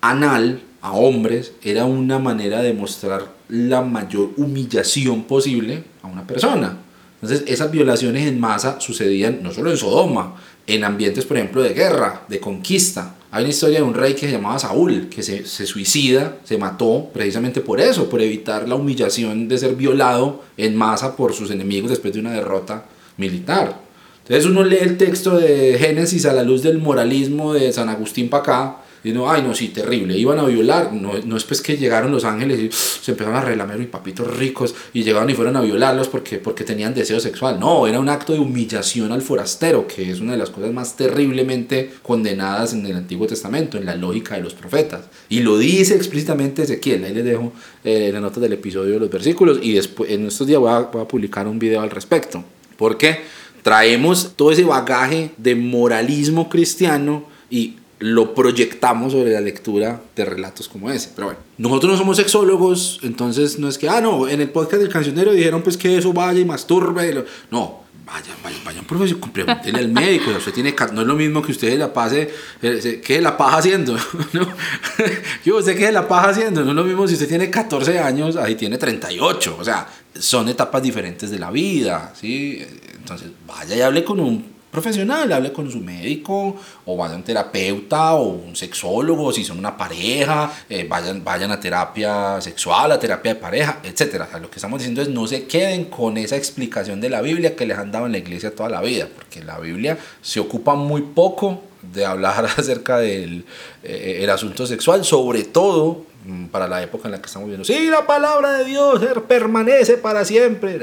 anal a hombres era una manera de mostrar la mayor humillación posible a una persona. Entonces, esas violaciones en masa sucedían no solo en Sodoma, en ambientes, por ejemplo, de guerra, de conquista. Hay una historia de un rey que se llamaba Saúl, que se, se, suicida, se mató precisamente por eso, por evitar la humillación de ser violado en masa por sus enemigos después de una derrota militar. Entonces uno lee el texto de Génesis a la luz del moralismo de San Agustín para acá y no, ay, no, sí, terrible. Iban a violar. No, no es pues que llegaron los ángeles y se empezaron a relamer y papitos ricos y llegaron y fueron a violarlos porque, porque tenían deseo sexual. No, era un acto de humillación al forastero, que es una de las cosas más terriblemente condenadas en el Antiguo Testamento, en la lógica de los profetas. Y lo dice explícitamente Ezequiel. Ahí les dejo eh, la nota del episodio de los versículos y después en estos días voy a, voy a publicar un video al respecto. Porque traemos todo ese bagaje de moralismo cristiano y lo proyectamos sobre la lectura de relatos como ese. Pero bueno, nosotros no somos sexólogos, entonces no es que, ah, no, en el podcast del cancionero dijeron pues que eso vaya y masturbe. No, vayan, vayan, vayan, profesor, pregúntenle al médico, usted tiene, no es lo mismo que usted la pase, eh, ¿qué la paja haciendo? ¿No? Sé qué la paja haciendo, no es lo mismo si usted tiene 14 años, ahí tiene 38, o sea, son etapas diferentes de la vida, ¿sí? Entonces, vaya y hable con un profesional, hable con su médico o vaya a un terapeuta o un sexólogo, si son una pareja, eh, vayan, vayan a terapia sexual, a terapia de pareja, etc. lo que estamos diciendo es no se queden con esa explicación de la Biblia que les han dado en la iglesia toda la vida, porque la Biblia se ocupa muy poco de hablar acerca del eh, el asunto sexual, sobre todo mm, para la época en la que estamos viviendo. Sí, la palabra de Dios permanece para siempre.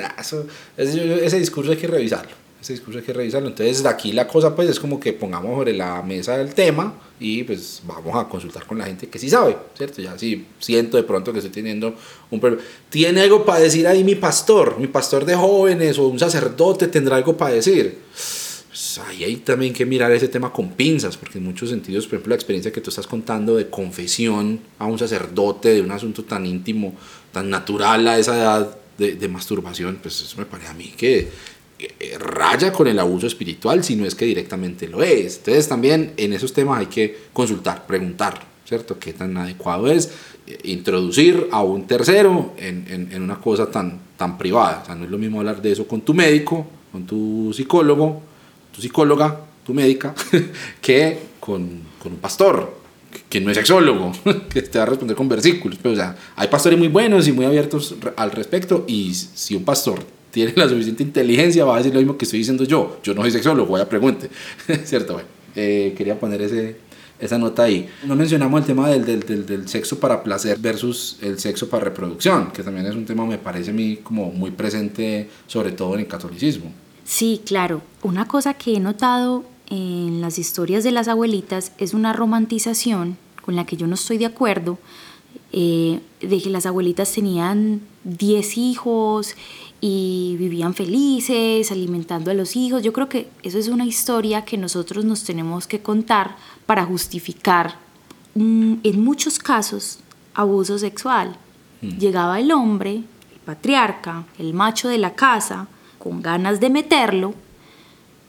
ese discurso hay que revisarlo ese discurso hay que revisarlo. Entonces, aquí la cosa pues es como que pongamos sobre la mesa el tema y pues vamos a consultar con la gente que sí sabe, ¿cierto? Ya sí siento de pronto que estoy teniendo un problema. ¿Tiene algo para decir ahí mi pastor? Mi pastor de jóvenes o un sacerdote tendrá algo para decir. pues ahí hay también que mirar ese tema con pinzas, porque en muchos sentidos, por ejemplo, la experiencia que tú estás contando de confesión a un sacerdote de un asunto tan íntimo, tan natural a esa edad de, de masturbación, pues eso me parece a mí que raya con el abuso espiritual, si no es que directamente lo es. Entonces también en esos temas hay que consultar, preguntar, ¿cierto? ¿Qué tan adecuado es eh, introducir a un tercero en, en, en una cosa tan, tan privada? O sea, no es lo mismo hablar de eso con tu médico, con tu psicólogo, tu psicóloga, tu médica, que con, con un pastor, que no es sexólogo, que te va a responder con versículos. Pero, o sea, hay pastores muy buenos y muy abiertos al respecto, y si un pastor tiene la suficiente inteligencia, va a decir lo mismo que estoy diciendo yo. Yo no soy sexólogo, vaya pregunte. ¿Cierto? Bueno, eh, quería poner ese, esa nota ahí. No mencionamos el tema del, del, del, del, sexo para placer versus el sexo para reproducción, que también es un tema, me parece a mí, como muy presente, sobre todo en el catolicismo. Sí, claro. Una cosa que he notado en las historias de las abuelitas es una romantización con la que yo no estoy de acuerdo, eh, de que las abuelitas tenían 10 hijos y vivían felices, alimentando a los hijos. Yo creo que eso es una historia que nosotros nos tenemos que contar para justificar, mm, en muchos casos, abuso sexual. Mm. Llegaba el hombre, el patriarca, el macho de la casa, con ganas de meterlo,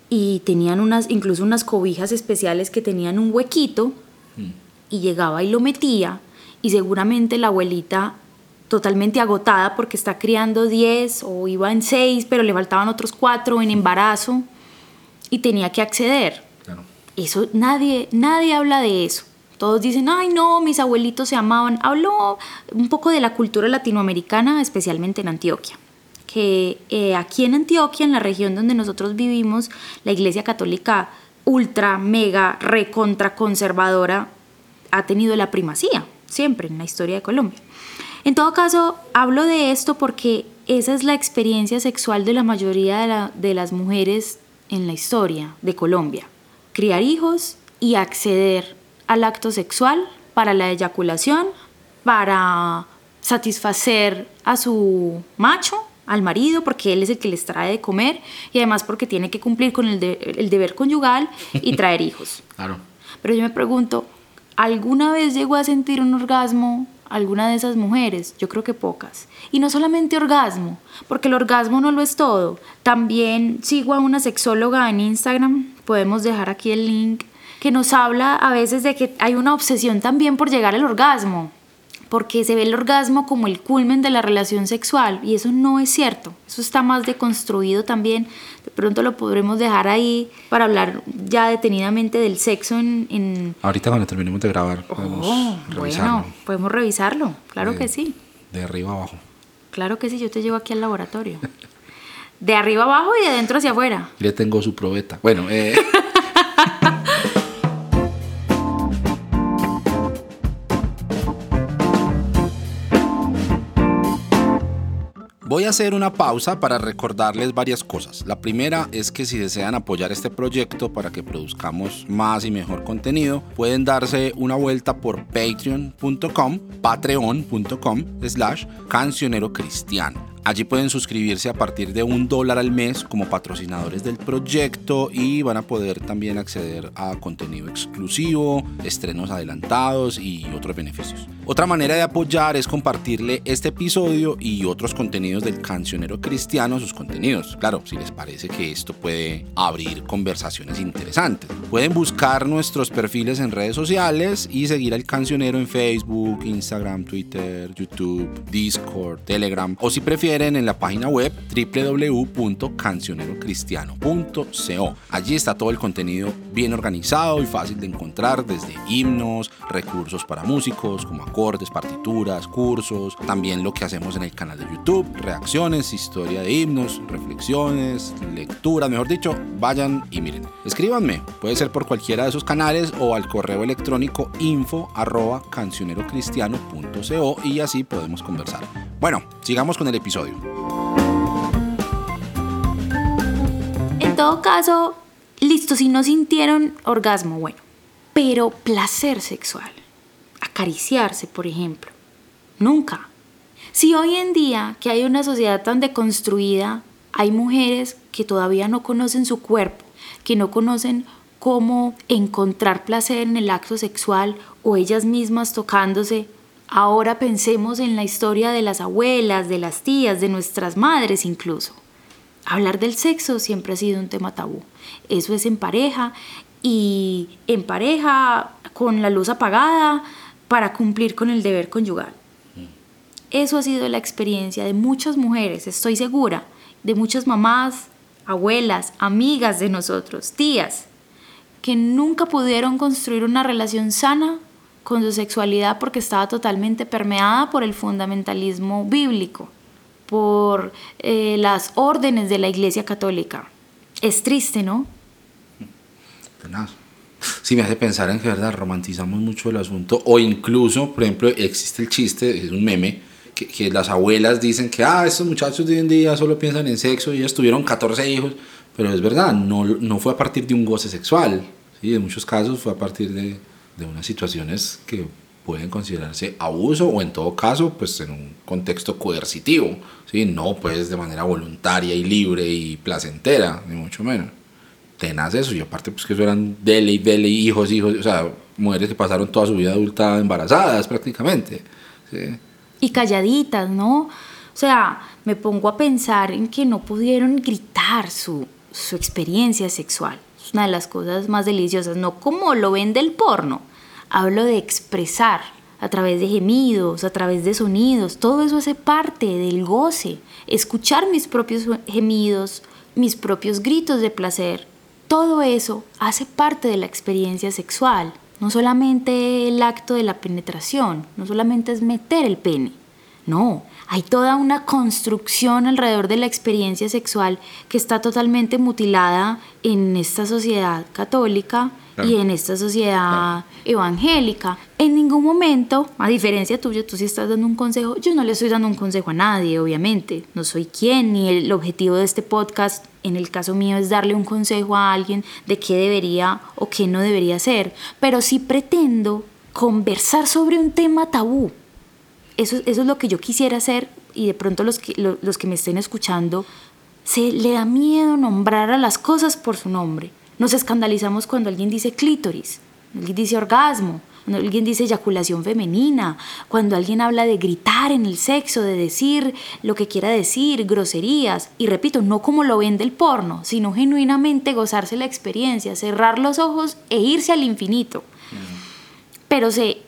y tenían unas, incluso unas cobijas especiales que tenían un huequito, mm. y llegaba y lo metía, y seguramente la abuelita totalmente agotada porque está criando 10 o iba en 6, pero le faltaban otros 4 en embarazo y tenía que acceder. Claro. Eso nadie nadie habla de eso. Todos dicen, "Ay, no, mis abuelitos se amaban." Hablo un poco de la cultura latinoamericana, especialmente en Antioquia. Que eh, aquí en Antioquia, en la región donde nosotros vivimos, la Iglesia Católica ultra, mega, recontra conservadora ha tenido la primacía, siempre en la historia de Colombia. En todo caso, hablo de esto porque esa es la experiencia sexual de la mayoría de, la, de, las mujeres en la historia de Colombia. Criar hijos y acceder al acto sexual para la eyaculación, para satisfacer a su macho, al marido, porque él es el que les trae de comer y además porque tiene que cumplir con el, de, el deber conyugal y traer hijos. Claro. Pero yo me pregunto, ¿alguna vez llegó a sentir un orgasmo alguna de esas mujeres? Yo creo que pocas. Y no solamente orgasmo, porque el orgasmo no lo es todo. También sigo a una sexóloga en Instagram, podemos dejar aquí el link, que nos habla a veces de que hay una obsesión también por llegar al orgasmo porque se ve el orgasmo como el culmen de la relación sexual y eso no es cierto, eso está más deconstruido también, de pronto lo podremos dejar ahí para hablar ya detenidamente del sexo en... en... Ahorita cuando terminemos de grabar podemos oh, revisarlo. Bueno, podemos revisarlo, claro de, que sí. De arriba abajo. Claro que sí, yo te llevo aquí al laboratorio. de arriba abajo y de adentro hacia afuera. Le tengo su probeta. Bueno, eh... Voy a hacer una pausa para recordarles varias cosas. La primera es que si desean apoyar este proyecto para que produzcamos más y mejor contenido, pueden darse una vuelta por patreon.com, patreon.com slash cancionero cristiano. Allí pueden suscribirse a partir de un dólar al mes como patrocinadores del proyecto y van a poder también acceder a contenido exclusivo, estrenos adelantados y otros beneficios. Otra manera de apoyar es compartirle este episodio y otros contenidos del cancionero cristiano, sus contenidos. Claro, si les parece que esto puede abrir conversaciones interesantes. Pueden buscar nuestros perfiles en redes sociales y seguir al cancionero en Facebook, Instagram, Twitter, YouTube, Discord, Telegram o si prefieren en la página web www.cancionerocristiano.co. Allí está todo el contenido bien organizado y fácil de encontrar desde himnos, recursos para músicos como acordes, partituras, cursos, también lo que hacemos en el canal de YouTube, reacciones, historia de himnos, reflexiones, lecturas, mejor dicho, vayan y miren. Escríbanme, puede ser por cualquiera de esos canales o al correo electrónico info arroba cancionerocristiano.co y así podemos conversar. Bueno, sigamos con el episodio. En todo caso, listo, si no sintieron orgasmo, bueno, pero placer sexual, acariciarse, por ejemplo, nunca. Si hoy en día, que hay una sociedad tan deconstruida, hay mujeres que todavía no conocen su cuerpo, que no conocen cómo encontrar placer en el acto sexual o ellas mismas tocándose. Ahora pensemos en la historia de las abuelas, de las tías, de nuestras madres incluso. Hablar del sexo siempre ha sido un tema tabú. Eso es en pareja y en pareja con la luz apagada para cumplir con el deber conyugal. Eso ha sido la experiencia de muchas mujeres, estoy segura, de muchas mamás, abuelas, amigas de nosotros, tías, que nunca pudieron construir una relación sana con su sexualidad porque estaba totalmente permeada por el fundamentalismo bíblico, por eh, las órdenes de la Iglesia Católica. Es triste, ¿no? Sí, me hace pensar en que, ¿verdad? Romantizamos mucho el asunto. O incluso, por ejemplo, existe el chiste, es un meme, que, las abuelas dicen que, ah, estos muchachos de hoy en día solo piensan en sexo y ellos tuvieron 14 hijos, pero es verdad, no, no fue a partir de un goce sexual, ¿sí? en muchos casos fue a partir de, de unas situaciones que pueden considerarse abuso o en todo caso pues en un contexto coercitivo, ¿sí? no pues de manera voluntaria y libre y placentera, ni mucho menos. Tenaz eso, y aparte pues que eso eran dele y dele, hijos, hijos, o sea, mujeres que pasaron toda su vida adulta embarazadas prácticamente. ¿sí? y calladitas, ¿no? O sea, me pongo a pensar en que no pudieron gritar su, su experiencia sexual. Es una de las cosas más deliciosas, no como lo ven del porno. Hablo de expresar a través de gemidos, a través de sonidos, todo eso hace parte del goce. Escuchar mis propios gemidos, mis propios gritos de placer, todo eso hace parte de la experiencia sexual. No solamente el acto de la penetración, no solamente es meter el pene. No, hay toda una construcción alrededor de la experiencia sexual que está totalmente mutilada en esta sociedad católica y en esta sociedad evangélica. En ningún momento, a diferencia tuya, tú sí estás dando un consejo, yo no le estoy dando un consejo a nadie, obviamente. No soy quien, ni el objetivo de este podcast, en el caso mío, es darle un consejo a alguien de qué debería o qué no debería hacer. Pero sí pretendo conversar sobre un tema tabú. Eso, eso es lo que yo quisiera hacer y de pronto los que, los que me estén escuchando, se le da miedo nombrar a las cosas por su nombre. Nos escandalizamos cuando alguien dice clítoris, alguien dice orgasmo, cuando alguien dice eyaculación femenina, cuando alguien habla de gritar en el sexo, de decir lo que quiera decir, groserías, y repito, no como lo ven del porno, sino genuinamente gozarse la experiencia, cerrar los ojos e irse al infinito. Pero se,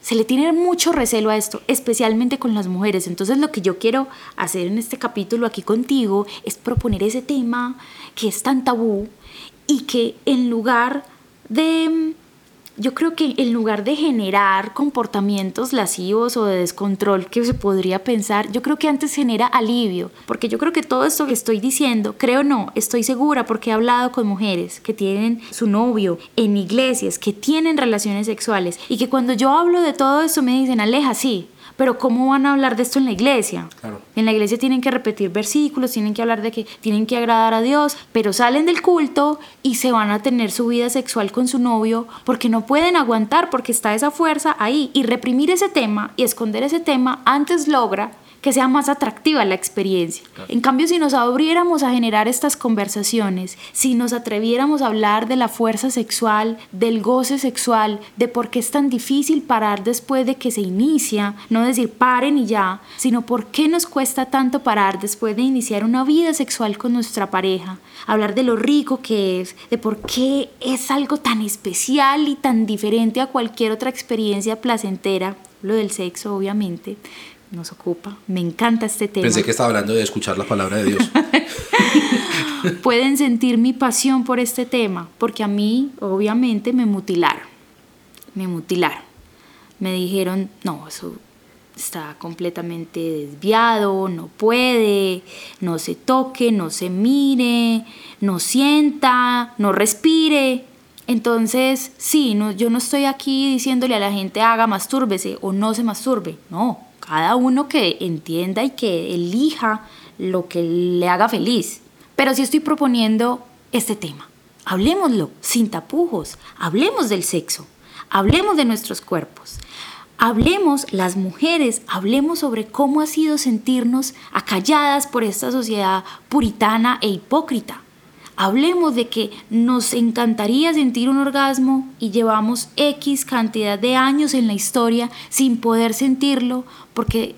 se le tiene mucho recelo a esto, especialmente con las mujeres. Entonces lo que yo quiero hacer en este capítulo aquí contigo es proponer ese tema que es tan tabú, y que en lugar de, yo creo que en lugar de generar comportamientos lascivos o de descontrol que se podría pensar, yo creo que antes genera alivio, porque yo creo que todo esto que estoy diciendo, creo no, estoy segura porque he hablado con mujeres que tienen su novio en iglesias, que tienen relaciones sexuales y que cuando yo hablo de todo esto me dicen, aleja, sí, pero ¿cómo van a hablar de esto en la iglesia? En la iglesia tienen que repetir versículos, tienen que hablar de que tienen que agradar a Dios, pero salen del culto y se van a tener su vida sexual con su novio porque no pueden aguantar, porque está esa fuerza ahí. Y reprimir ese tema y esconder ese tema antes logra que sea más atractiva la experiencia. En cambio, si nos abriéramos a generar estas conversaciones, si nos atreviéramos a hablar de la fuerza sexual, del goce sexual, de por qué es tan difícil parar después de que se inicia, no decir paren y ya, sino por qué nos cuesta tanto parar después de iniciar una vida sexual con nuestra pareja, hablar de lo rico que es, de por qué es algo tan especial y tan diferente a cualquier otra experiencia placentera, lo del sexo obviamente, nos ocupa. Me encanta este tema. Pensé que estaba hablando de escuchar la palabra de Dios. Pueden sentir mi pasión por este tema, porque a mí, obviamente, me mutilaron. Me mutilaron. Me dijeron, no, eso está completamente desviado, no puede, no se toque, no se mire, no sienta, no respire. Entonces, sí, no, yo no estoy aquí diciéndole a la gente haga mastúrbese o no se masturbe, no, cada uno que entienda y que elija lo que le haga feliz. Pero sí estoy proponiendo este tema. Hablemoslo sin tapujos, hablemos del sexo, hablemos de nuestros cuerpos, hablemos las mujeres, hablemos sobre cómo ha sido sentirnos acalladas por esta sociedad puritana e hipócrita. Hablemos de que nos encantaría sentir un orgasmo y llevamos X cantidad de años en la historia sin poder sentirlo porque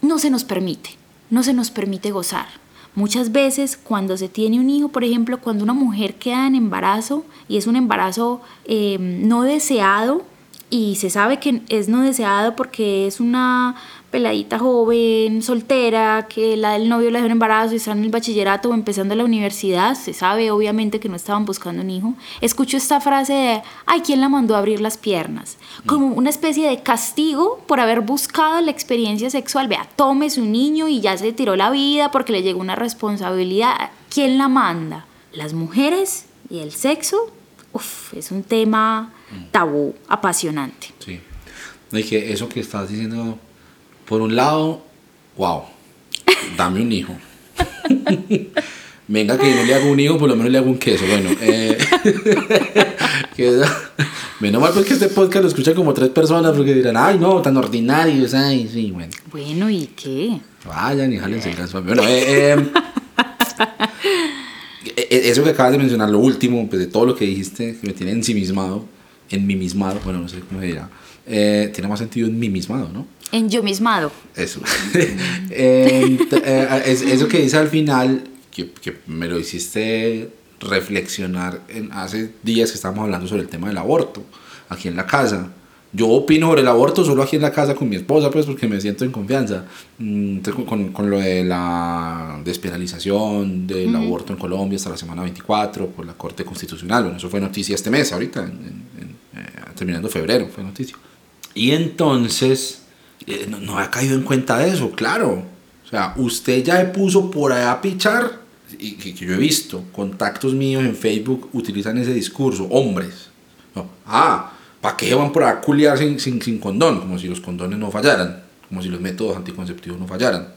no se nos permite, no se nos permite gozar. Muchas veces cuando se tiene un hijo, por ejemplo, cuando una mujer queda en embarazo y es un embarazo eh, no deseado y se sabe que es no deseado porque es una peladita joven, soltera, que la del novio le dio un embarazo y está en el bachillerato o empezando la universidad, se sabe obviamente que no estaban buscando un hijo. Escucho esta frase de, ay, ¿quién la mandó a abrir las piernas? Como una especie de castigo por haber buscado la experiencia sexual. Vea, tome su niño y ya se tiró la vida porque le llegó una responsabilidad. ¿Quién la manda? ¿Las mujeres y el sexo? Uf, es un tema tabú, apasionante. Sí. Y que eso que estás diciendo por un lado, wow, dame un hijo. Venga, que no le hago un hijo, por lo menos le hago un queso. Bueno, eh, menos mal porque este podcast lo escuchan como tres personas porque dirán, ay, no, tan ordinario. Ay, sí, bueno. Bueno, ¿y qué? Vayan y jálense el caso. Bueno, eh, eh, eh, eso que acabas de mencionar, lo último, pues de todo lo que dijiste, que me tiene ensimismado, enmimismado, bueno, no sé cómo se dirá, tiene más sentido ¿no? En yo mismado. Eso. Eh, eso que dice al final, que, que, me lo hiciste reflexionar en, hace días que estábamos hablando sobre el tema del aborto, aquí en la casa. Yo opino sobre el aborto solo aquí en la casa con mi esposa, pues porque me siento en confianza. Mm, con, con lo de la despenalización del aborto en Colombia hasta la semana 24 por la Corte Constitucional. Bueno, eso fue noticia este mes, ahorita, eh, terminando febrero, fue noticia. Y entonces eh, no, ha caído en cuenta de eso, claro. O sea, usted ya me puso por allá a pichar, y que, yo he visto, contactos míos en Facebook utilizan ese discurso, hombres. ah, ¿para qué van por a culiar sin, sin, condón? Como si los condones no fallaran, como si los métodos anticonceptivos no fallaran.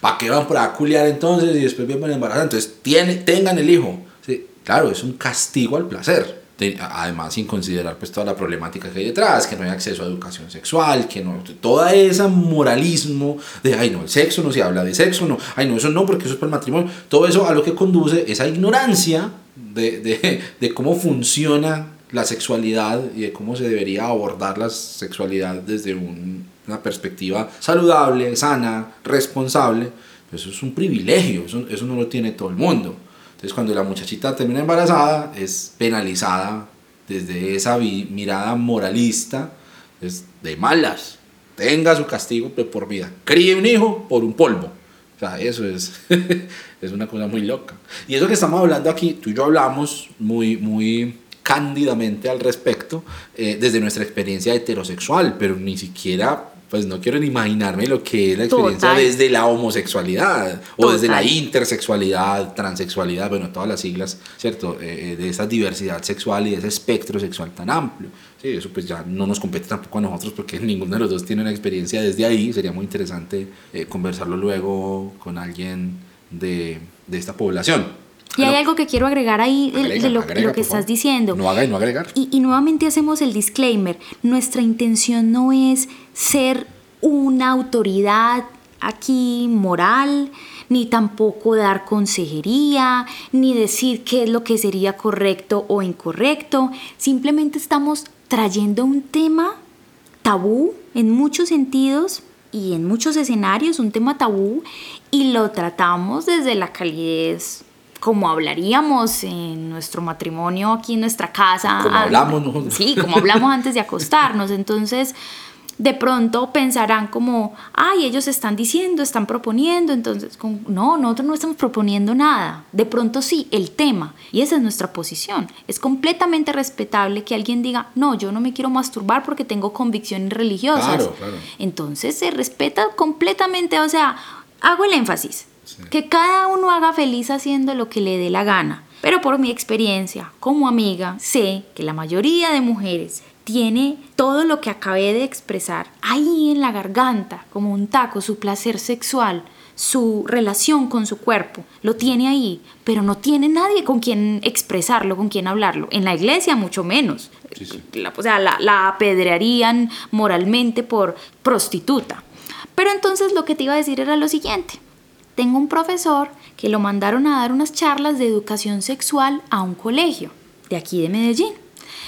¿Para qué van por a culiar entonces y después vienen embarazar? Entonces tiene, tengan el hijo. Sí, claro, es un castigo al placer además sin considerar pues toda la problemática que hay detrás, que no hay acceso a educación sexual, que no, toda esa moralismo de, ay no, el sexo no se habla de sexo, no, ay no, eso no, porque eso es para el matrimonio, todo eso a lo que conduce esa ignorancia de, de, de cómo funciona la sexualidad y de cómo se debería abordar la sexualidad desde una perspectiva saludable, sana, responsable, pues eso es un privilegio, eso, eso no lo tiene todo el mundo. Entonces cuando la muchachita termina embarazada es penalizada desde esa mirada moralista, es de malas. Tenga su castigo por vida. Críe un hijo por un polvo. O sea, eso es, es una cosa muy loca. Y eso que estamos hablando aquí, tú y yo hablamos muy, muy cándidamente al respecto eh, desde nuestra experiencia heterosexual, pero ni siquiera pues no quiero ni imaginarme lo que es la experiencia desde la homosexualidad o desde la intersexualidad, transexualidad, bueno, todas las siglas, ¿cierto? Eh, eh, de esa diversidad sexual y de ese espectro sexual tan amplio. Sí, eso pues ya no nos compete tampoco a nosotros porque ninguno de los dos tiene una experiencia desde ahí. Sería muy interesante eh, conversarlo luego con alguien de, de esta población. Y hay algo que quiero agregar ahí de, lo, que estás diciendo. No haga y no agregar. Y, y, nuevamente hacemos el disclaimer. Nuestra intención no es ser una autoridad aquí moral, ni tampoco dar consejería, ni decir qué es lo que sería correcto o incorrecto. Simplemente estamos trayendo un tema tabú en muchos sentidos y en muchos escenarios, un tema tabú, y lo tratamos desde la calidez como hablaríamos en nuestro matrimonio aquí en nuestra casa. Como hablamos nosotros. Sí, como hablamos antes de acostarnos. Entonces, de pronto pensarán como, ay, ellos están diciendo, están proponiendo, entonces, no, nosotros no estamos proponiendo nada. De pronto sí, el tema, y esa es nuestra posición. Es completamente respetable que alguien diga, no, yo no me quiero masturbar porque tengo convicciones religiosas. Claro, claro. Entonces se respeta completamente, o sea, hago el énfasis que cada uno haga feliz haciendo lo que le dé la gana. Pero por mi experiencia como amiga, sé que la mayoría de mujeres tiene todo lo que acabé de expresar ahí en la garganta, como un taco, su placer sexual, su relación con su cuerpo, lo tiene ahí, pero no tiene nadie con quien expresarlo, con quien hablarlo. En la iglesia mucho menos. La, o sea, la, la apedrearían moralmente por prostituta. Pero entonces lo que te iba a decir era lo siguiente tengo un profesor que lo mandaron a dar unas charlas de educación sexual a un colegio de aquí de Medellín.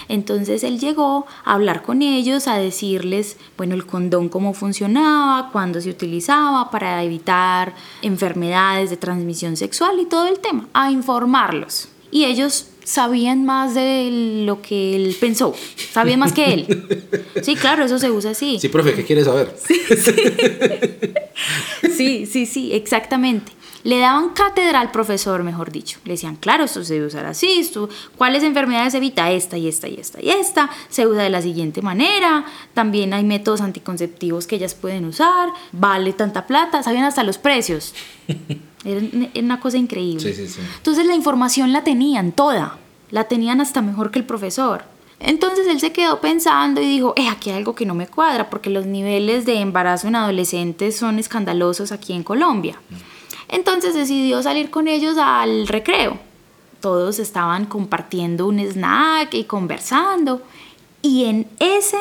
Entonces él llegó a hablar con ellos, a decirles, bueno, el condón cómo funcionaba, cuándo se utilizaba para evitar enfermedades de transmisión sexual y todo el tema, a informarlos. Y ellos sabían más de lo que él pensó, sabían más que él. Sí, claro, eso se usa así. Sí, profe, ¿qué quiere saber? Sí, sí, sí, exactamente. Le daban cátedra al profesor, mejor dicho. Le decían, claro, esto se debe usar así, esto, ¿cuáles enfermedades evita? Esta y esta y esta y esta. Se usa de la siguiente manera. También hay métodos anticonceptivos que ellas pueden usar. Vale tanta plata. Sabían hasta los precios. Era una cosa increíble. Sí, sí, sí. Entonces la información la tenían toda. La tenían hasta mejor que el profesor. Entonces él se quedó pensando y dijo, eh, aquí hay algo que no me cuadra porque los niveles de embarazo en adolescentes son escandalosos aquí en Colombia. Entonces decidió salir con ellos al recreo. Todos estaban compartiendo un snack y conversando. Y en ese,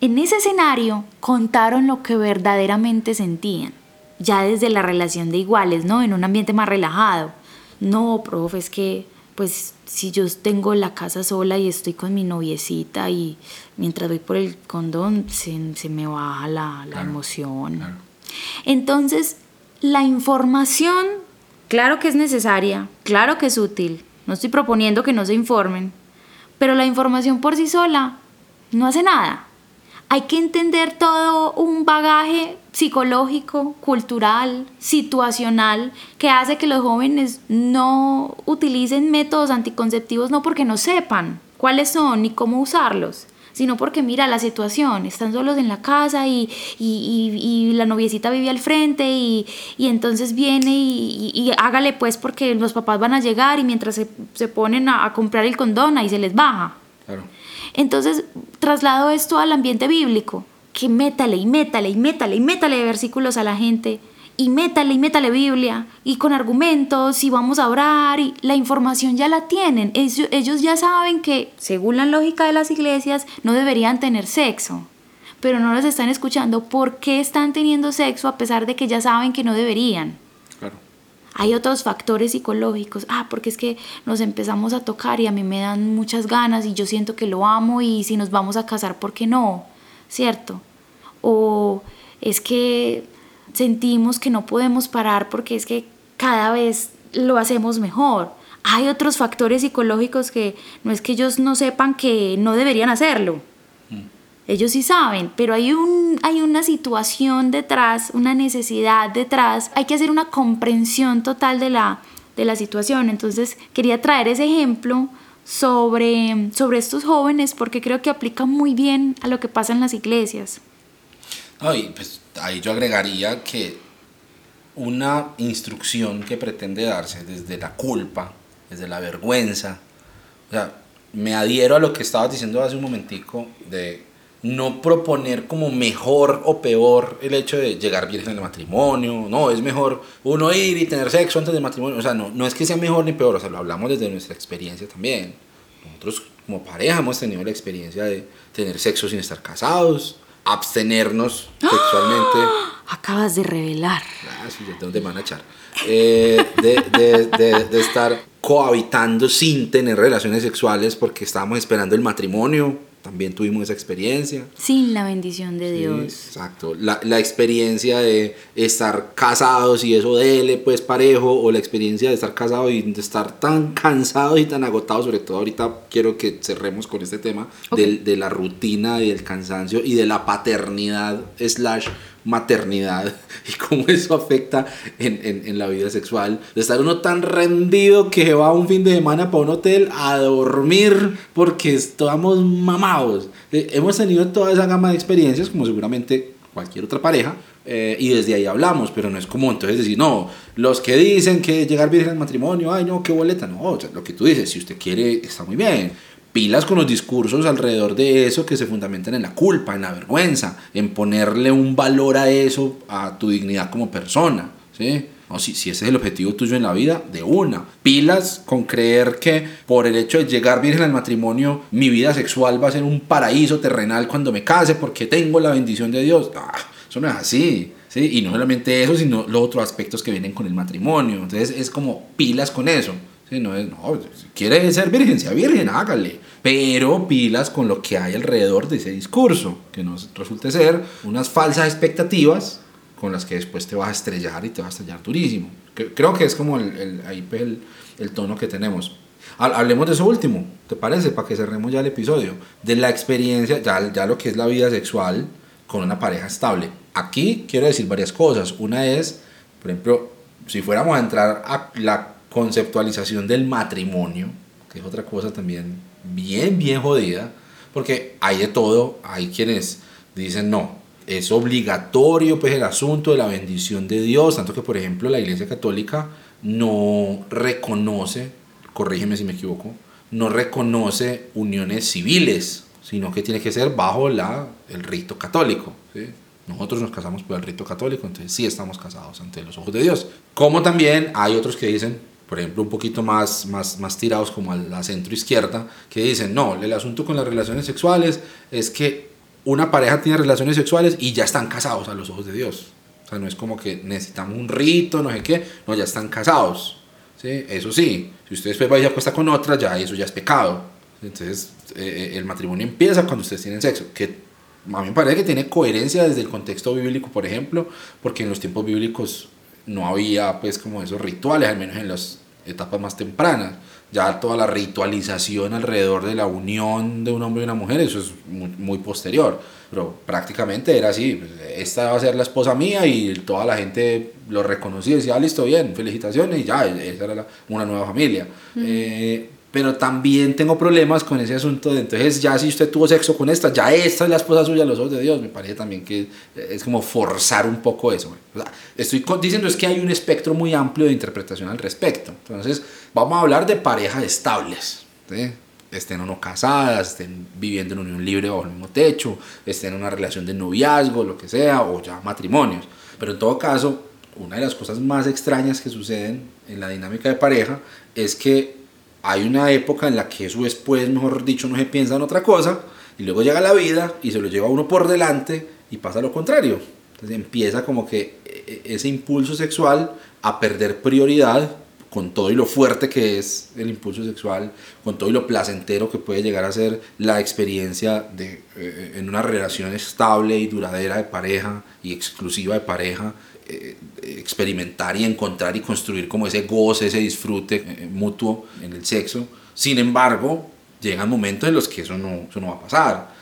en ese escenario contaron lo que verdaderamente sentían. Ya desde la relación de iguales, ¿no? En un ambiente más relajado. No, profe, es que pues si yo tengo la casa sola y estoy con mi noviecita y mientras voy por el condón se, me baja la, emoción. Entonces, la información, claro que es necesaria, claro que es útil, no estoy proponiendo que no se informen, pero la información por sí sola no hace nada. Hay que entender todo un bagaje psicológico, cultural, situacional, que hace que los jóvenes no utilicen métodos anticonceptivos no porque no sepan cuáles son ni cómo usarlos, sino porque mira la situación, están solos en la casa y, la noviecita vive al frente y, entonces viene y, hágale pues porque los papás van a llegar y mientras se, ponen a, comprar el condón ahí se les baja. Entonces traslado esto al ambiente bíblico, que métale y métale y métale y métale versículos a la gente y métale y métale Biblia y con argumentos y vamos a orar y la información ya la tienen. Ellos, ellos ya saben que, según la lógica de las iglesias, no deberían tener sexo, pero no los están escuchando. ¿Por qué están teniendo sexo a pesar de que ya saben que no deberían? Claro. Hay otros factores psicológicos. Ah, porque es que nos empezamos a tocar y a mí me dan muchas ganas y yo siento que lo amo y si nos vamos a casar, ¿por qué no? ¿Cierto? O es que sentimos que no podemos parar porque es que cada vez lo hacemos mejor. Hay otros factores psicológicos que no es que ellos no sepan que no deberían hacerlo. Mm. Ellos sí saben, pero hay, un, hay una situación detrás, una necesidad detrás. Hay que hacer una comprensión total de la, de la situación. Entonces quería traer ese ejemplo sobre, sobre estos jóvenes porque creo que aplica muy bien a lo que pasa en las iglesias. Ay, pues ahí yo agregaría que una instrucción que pretende darse desde la culpa, desde la vergüenza, o sea, me adhiero a lo que estabas diciendo hace un momentico de no proponer como mejor o peor el hecho de llegar bien en el matrimonio, no, es mejor uno ir y tener sexo antes del matrimonio, o sea, no, no es que sea mejor ni peor, o sea, lo hablamos desde nuestra experiencia también. Nosotros como pareja hemos tenido la experiencia de tener sexo sin estar casados, abstenernos sexualmente. Acabas de revelar. Ah, sí, ya tengo de echar. Eh, de, de, de, de, estar cohabitando sin tener relaciones sexuales porque estábamos esperando el matrimonio también tuvimos esa experiencia. Sin la bendición de Dios. Exacto. La, la, experiencia de estar casados y eso de él, pues parejo, o la experiencia de estar casado y de estar tan cansado y tan agotado, sobre todo ahorita quiero que cerremos con este tema de la rutina y del cansancio y de la paternidad slash maternidad y cómo eso afecta en, en, en, la vida sexual. De estar uno tan rendido que va un fin de semana para un hotel a dormir porque estamos mamados. Eh, hemos tenido toda esa gama de experiencias, como seguramente cualquier otra pareja, eh, y desde ahí hablamos, pero no es como entonces decir, no, los que dicen que llegar virgen al matrimonio, ay no, qué boleta, no, lo que tú dices, si usted quiere, está muy bien pilas con los discursos alrededor de eso que se fundamentan en la culpa, en la vergüenza, en ponerle un valor a eso, a tu dignidad como persona, ¿sí? O si, si ese es el objetivo tuyo en la vida, de una. Pilas con creer que por el hecho de llegar virgen al matrimonio, mi vida sexual va a ser un paraíso terrenal cuando me case porque tengo la bendición de Dios. Ah, eso no es así. ¿sí? Y no solamente eso, sino los otros aspectos que vienen con el matrimonio. Entonces es como pilas con eso. ¿Sí? No es, no, si quiere ser virgen, sea virgen, hágale. Pero pilas con lo que hay alrededor de ese discurso, que no resulte ser unas falsas expectativas con las que después te vas a estrellar y te vas a estrellar durísimo. Creo que es como el, el, ahí el, el tono que tenemos. Hablemos de eso último, ¿te parece? Para que cerremos ya el episodio. De la experiencia, ya, ya lo que es la vida sexual con una pareja estable. Aquí quiero decir varias cosas. Una es, por ejemplo, si fuéramos a entrar a la conceptualización del matrimonio, que es otra cosa también bien, bien jodida, porque hay de todo, hay quienes dicen no, es obligatorio pues el asunto de la bendición de Dios, tanto que por ejemplo la Iglesia Católica no reconoce, corrígeme si me equivoco, no reconoce uniones civiles, sino que tiene que ser bajo la, el rito católico. Nosotros nos casamos por el rito católico, entonces sí estamos casados ante los ojos de Dios. Como también hay otros que dicen, por ejemplo, un poquito más, más, más tirados como a la centro izquierda, que dicen, no, el asunto con las relaciones sexuales es que una pareja tiene relaciones sexuales y ya están casados a los ojos de Dios. O sea, no es como que necesitamos un rito, no sé qué, no, ya están casados. ¿sí? Eso sí, si usted después va y acuesta con otra, ya eso ya es pecado. Entonces, eh, el matrimonio empieza cuando ustedes tienen sexo, que a mí me parece que tiene coherencia desde el contexto bíblico, por ejemplo, porque en los tiempos bíblicos no había pues como esos rituales, al menos en las etapas más tempranas ya toda la ritualización alrededor de la unión de un hombre y una mujer, eso es muy, posterior. Pero prácticamente era así, pues, esta va a ser la esposa mía y toda la gente lo reconocía y decía, ah, listo, bien, felicitaciones y ya, esa era una nueva familia. Eh, pero también tengo problemas con ese asunto de entonces ya si usted tuvo sexo con esta, ya esta es la esposa suya a los ojos de Dios, me parece también que es como forzar un poco eso. estoy diciendo es que hay un espectro muy amplio de interpretación al respecto. Entonces vamos a hablar de parejas estables, estén o no casadas, estén viviendo en unión libre bajo el mismo techo, estén en una relación de noviazgo, lo que sea, o ya matrimonios. Pero en todo caso, una de las cosas más extrañas que suceden en la dinámica de pareja es que hay una época en la que eso después, mejor dicho, no se piensa en otra cosa, y luego llega la vida y se lo lleva uno por delante y pasa lo contrario. Entonces empieza como que e, e, ese impulso sexual a perder prioridad con todo y lo fuerte que es el impulso sexual, con todo y lo placentero que puede llegar a ser la experiencia de, eh, en una relación estable y duradera de pareja y exclusiva de pareja, eh, experimentar y encontrar y construir como ese goce, ese disfrute eh, mutuo en el sexo. Sin embargo, llegan momentos en los que eso no, eso no va a pasar.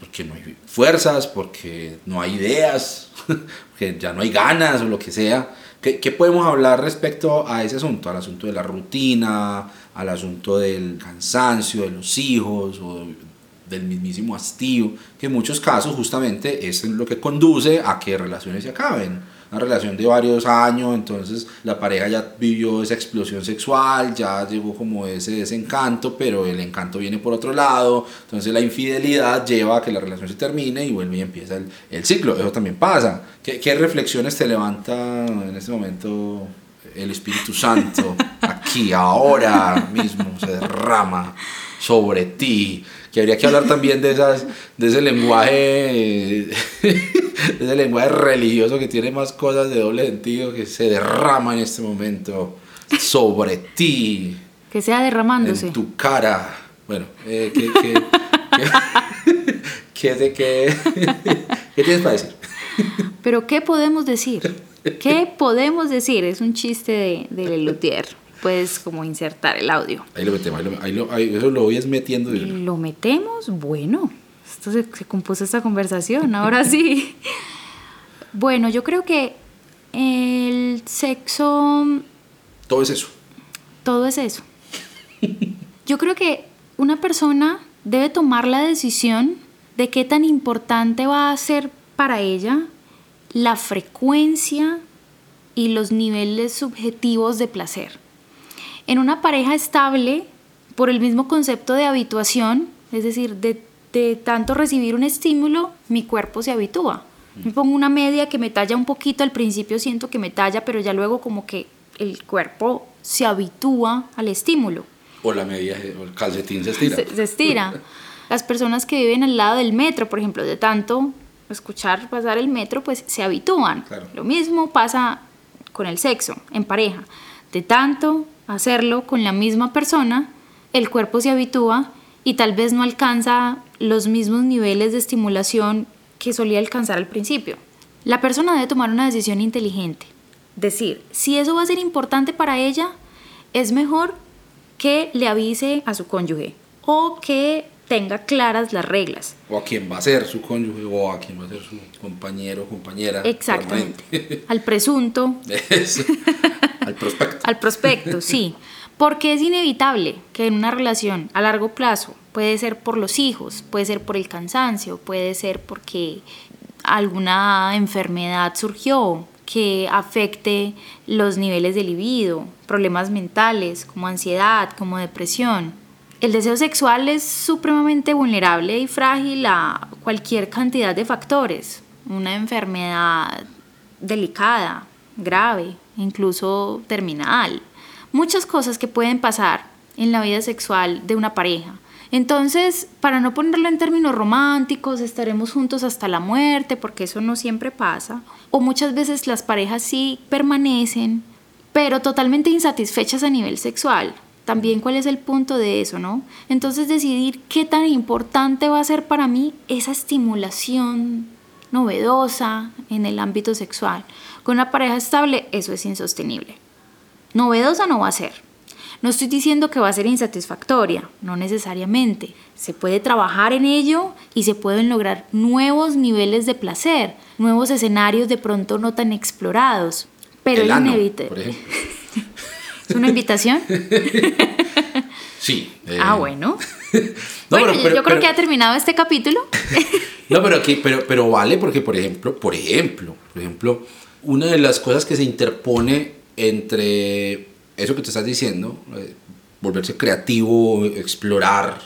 Porque no hay fuerzas, porque no hay ideas, porque ya no hay ganas o lo que sea. ¿Qué, ¿Qué, podemos hablar respecto a ese asunto? Al asunto de la rutina, al asunto del cansancio de los hijos o del mismísimo hastío, que en muchos casos justamente es lo que conduce a que relaciones se acaben una relación de varios años, entonces la pareja ya vivió esa explosión sexual, ya llegó como ese desencanto, pero el encanto viene por otro lado, entonces la infidelidad lleva a que la relación se termine y vuelve y empieza el, el ciclo, eso también pasa. ¿Qué, ¿Qué reflexiones te levanta en este momento el Espíritu Santo aquí, ahora mismo, se derrama sobre ti? Que habría que hablar también de, esas, de ese lenguaje, de ese lenguaje religioso que tiene más cosas de doble sentido que se derrama en este momento sobre ti. Que sea derramándose. En tu cara. Bueno, eh, ¿qué, qué, qué, qué, qué tienes para decir? Pero ¿qué podemos decir? ¿Qué podemos decir? Es un chiste de, de Lelutier puedes como insertar el audio. Ahí lo metemos, ahí lo, ahí eso lo voy metiendo. ¿Lo metemos? Bueno, esto se, se compuso esta conversación, ahora sí. bueno, yo creo que el sexo... Todo es eso. Todo es eso. Yo creo que una persona debe tomar la decisión de qué tan importante va a ser para ella la frecuencia y los niveles subjetivos de placer. En una pareja estable, por el mismo concepto de habituación, es decir, de, tanto recibir un estímulo, mi cuerpo se habitúa. Me pongo una media que me talla un poquito, al principio siento que me talla, pero ya luego como que el cuerpo se habitúa al estímulo. O la media, o el calcetín se estira. Se, se estira. Las personas que viven al lado del metro, por ejemplo, de tanto escuchar pasar el metro, pues se habitúan. Claro. Lo mismo pasa con el sexo, en pareja. De tanto hacerlo con la misma persona, el cuerpo se habitúa y tal vez no alcanza los mismos niveles de estimulación que solía alcanzar al principio. La persona debe tomar una decisión inteligente. Decir, si eso va a ser importante para ella, es mejor que le avise a su cónyuge o que tenga claras las reglas. O a quién va a ser su cónyuge o a quién va a ser su compañero o compañera. Exactamente. Al presunto, Eso. Al prospecto. al prospecto, sí. Porque es inevitable que en una relación a largo plazo, puede ser por los hijos, puede ser por el cansancio, puede ser porque alguna enfermedad surgió que afecte los niveles de libido, problemas mentales como ansiedad, como depresión. El deseo sexual es supremamente vulnerable y frágil a cualquier cantidad de factores. Una enfermedad delicada, grave, incluso terminal. Muchas cosas que pueden pasar en la vida sexual de una pareja. Entonces, para no ponerlo en términos románticos, estaremos juntos hasta la muerte, porque eso no siempre pasa. O muchas veces las parejas sí permanecen, pero totalmente insatisfechas a nivel sexual. También cuál es el punto de eso, ¿no? Entonces decidir qué tan importante va a ser para mí esa estimulación novedosa en el ámbito sexual. Con una pareja estable eso es insostenible. Novedosa no va a ser. No estoy diciendo que va a ser insatisfactoria, no necesariamente. Se puede trabajar en ello y se pueden lograr nuevos niveles de placer, nuevos escenarios de pronto no tan explorados. Pero El es ano, inevitable. por ejemplo. ¿Es una invitación? Sí. eh, ah, bueno. No, bueno, pero- yo- pero- yo creo pero- que ha terminado este capítulo. No, pero aquí, pero, pero vale porque, por ejemplo, por ejemplo, por ejemplo, una de las cosas que se interpone entre eso que te estás diciendo, eh, volverse creativo, explorar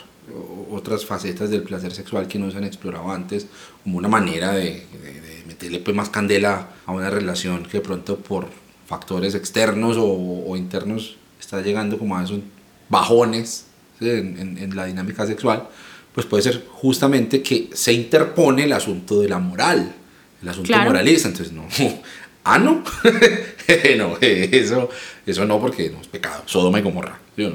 otras facetas del placer sexual que no se han explorado antes, como una manera de, de- de meterle pues, más candela a una relación que de pronto por factores externos o, o internos está llegando como a esos bajones ¿sí? en, en- en la dinámica sexual, pues puede ser justamente que se interpone el asunto de la moral, el asunto Claro. moralista. Entonces, no. Ah, no. no, eso, eso no, porque no es pecado. Sodoma y Gomorra. ¿sí?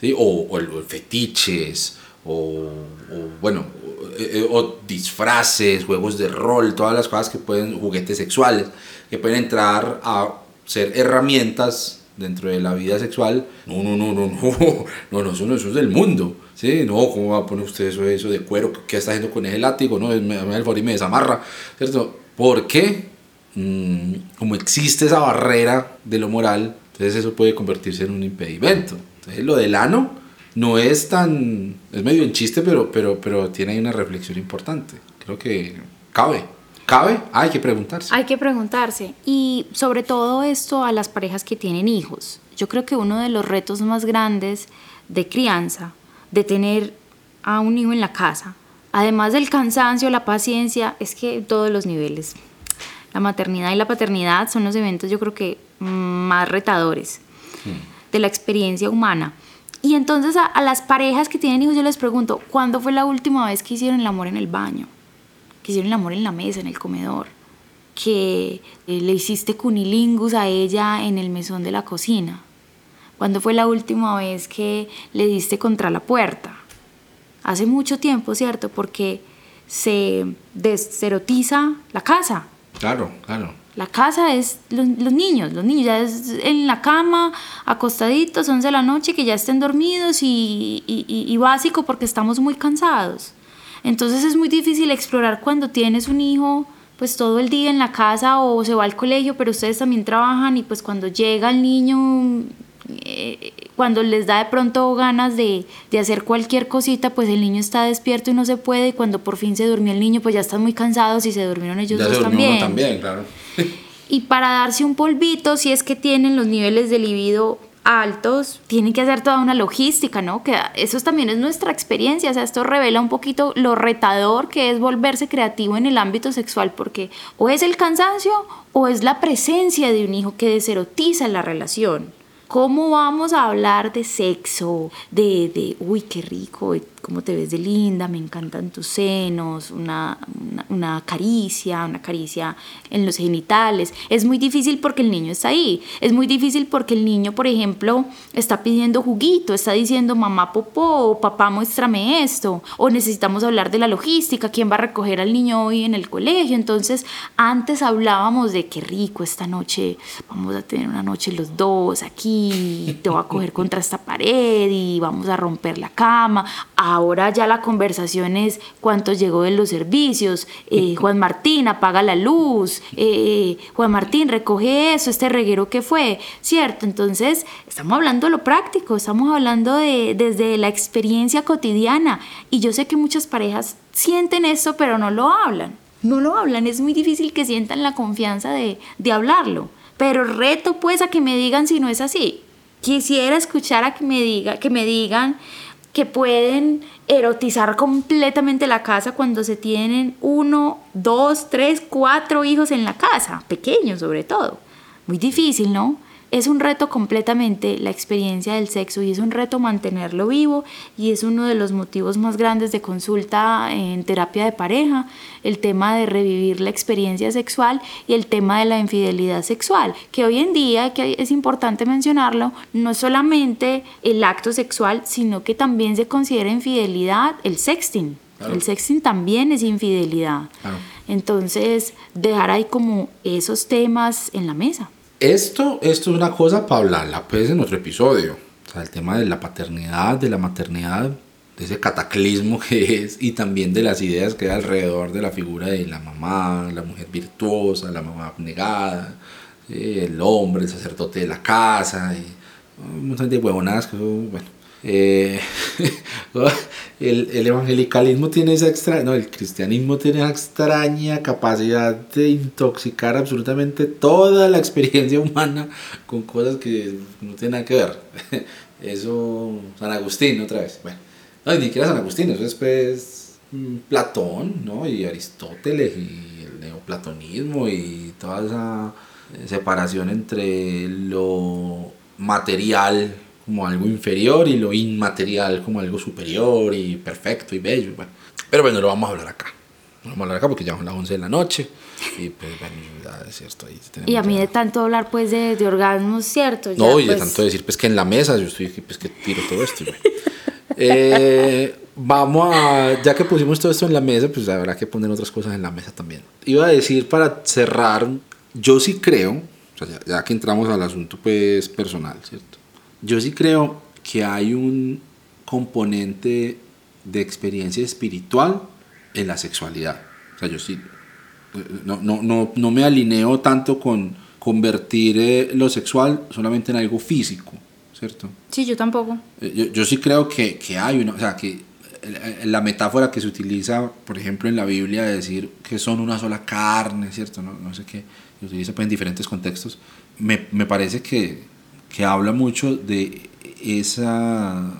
¿Sí? O, o o fetiches, o, o, bueno, o, eh, o disfraces, juegos de rol, todas las cosas que pueden, juguetes sexuales, que pueden entrar a ser herramientas dentro de la vida sexual. No, no, no, no, no, no, no, eso no, eso es del mundo. Sí, no, ¿cómo va a poner usted eso, eso de cuero? ¿Qué está haciendo con ese látigo? No, me, me el y me desamarra, ¿cierto? Porque mm, como existe esa barrera de lo moral, entonces eso puede convertirse en un impedimento. Entonces lo del ano no es tan, es medio en chiste, pero, pero, pero tiene una reflexión importante. Creo que cabe. ¿Cabe? Hay que preguntarse. Hay que preguntarse. Y sobre todo esto a las parejas que tienen hijos. Yo creo que uno de los retos más grandes de crianza, de tener a un hijo en la casa, además del cansancio, la paciencia, es que todos los niveles. La maternidad y la paternidad son los eventos yo creo que mm, más retadores de la experiencia humana. Y entonces a, a las parejas que tienen hijos yo les pregunto, ¿cuándo fue la última vez que hicieron el amor en el baño? Que hicieron el amor en la mesa, en el comedor, que eh, le hiciste cunilingus a ella en el mesón de la cocina. ¿Cuándo fue la última vez que le diste contra la puerta? Hace mucho tiempo, ¿cierto? Porque se deserotiza la casa. Claro, claro. La casa es los, los niños, los niños ya es en la cama, acostaditos, 11 de la noche, que ya estén dormidos y, y- y- y básico porque estamos muy cansados. Entonces es muy difícil explorar cuando tienes un hijo pues todo el día en la casa o se va al colegio, pero ustedes también trabajan y pues cuando llega el niño, eh, cuando les da de pronto ganas de, de hacer cualquier cosita, pues el niño está despierto y no se puede y cuando por fin se durmió el niño, pues ya están muy cansados y se durmieron ellos ya dos se también. también, claro. Y para darse un polvito, si es que tienen los niveles de libido altos, tienen que hacer toda una logística, ¿no? Que eso también es nuestra experiencia, o sea, esto revela un poquito lo retador que es volverse creativo en el ámbito sexual, porque o es el cansancio o es la presencia de un hijo que deserotiza la relación. ¿Cómo vamos a hablar de sexo, de, de uy, qué rico, cómo te ves de linda, me encantan tus senos, una, una, caricia, una caricia en los genitales. Es muy difícil porque el niño está ahí. Es muy difícil porque el niño, por ejemplo, está pidiendo juguito, está diciendo mamá popó, papá muéstrame esto, o necesitamos hablar de la logística, quién va a recoger al niño hoy en el colegio. Entonces, antes hablábamos de qué rico esta noche, vamos a tener una noche los dos aquí, te voy a coger contra esta pared y vamos a romper la cama. Ahora ya la conversación es cuánto llegó de los servicios, eh, Juan Martín apaga la luz, eh, Juan Martín recoge eso, este reguero que fue, ¿cierto? Entonces estamos hablando de lo práctico, estamos hablando de, desde la experiencia cotidiana y yo sé que muchas parejas sienten eso pero no lo hablan, no lo hablan, es muy difícil que sientan la confianza de, de hablarlo, pero reto pues a que me digan si no es así. Quisiera escuchar a que me, diga, que me digan que pueden erotizar completamente la casa cuando se tienen uno, dos, tres, cuatro hijos en la casa, pequeños sobre todo. Muy difícil, ¿no? Es un reto completamente la experiencia del sexo y es un reto mantenerlo vivo y es uno de los motivos más grandes de consulta en terapia de pareja, el tema de revivir la experiencia sexual y el tema de la infidelidad sexual, que hoy en día, que es importante mencionarlo, no solamente el acto sexual, sino que también se considera infidelidad el sexting. El sexting también es infidelidad. Entonces, dejar ahí como esos temas en la mesa. Esto, esto es una cosa para hablarla pues en otro episodio. O sea, el tema de la paternidad, de la maternidad, de ese cataclismo que es y también de las ideas que hay alrededor de la figura de la mamá, la mujer virtuosa, la mamá abnegada, el hombre, el sacerdote de la casa, y un montón de huevonadas que, bueno, eh, el, el, evangelicalismo tiene esa extra, no, el cristianismo tiene esa extraña capacidad de intoxicar absolutamente toda la experiencia humana con cosas que no tienen nada que ver. Eso, San Agustín, otra vez. Bueno, no, ni siquiera San Agustín, eso es pues mm, Platón, ¿no? Y Aristóteles y el neoplatonismo y toda esa separación entre lo material como algo inferior y lo inmaterial como algo superior y perfecto y bello. Bueno. Pero bueno, lo vamos a hablar acá. Lo vamos a hablar acá porque ya son las 11 de la noche. Y pues bueno, es cierto. Ahí y a mí de tanto hablar pues de, de orgasmos, ¿cierto? no, y de pues tanto decir pues que en la mesa yo estoy aquí pues que tiro todo esto. eh, vamos a, ya que pusimos todo esto en la mesa, pues habrá que poner otras cosas en la mesa también. Iba a decir para cerrar, yo sí creo, o sea, ya, ya que entramos al asunto pues personal, ¿cierto? Yo sí creo que hay un componente de experiencia espiritual en la sexualidad. O sea, yo sí, no, no, no, no me alineo tanto con convertir eh, lo sexual solamente en algo físico, ¿cierto? Sí, yo tampoco. Eh, yo, yo sí creo que, que hay una, o sea, que la metáfora que se utiliza, por ejemplo, en la Biblia de decir que son una sola carne, ¿cierto? No, no sé qué, se utiliza pues, en diferentes contextos, me, me parece que, que habla mucho de esa,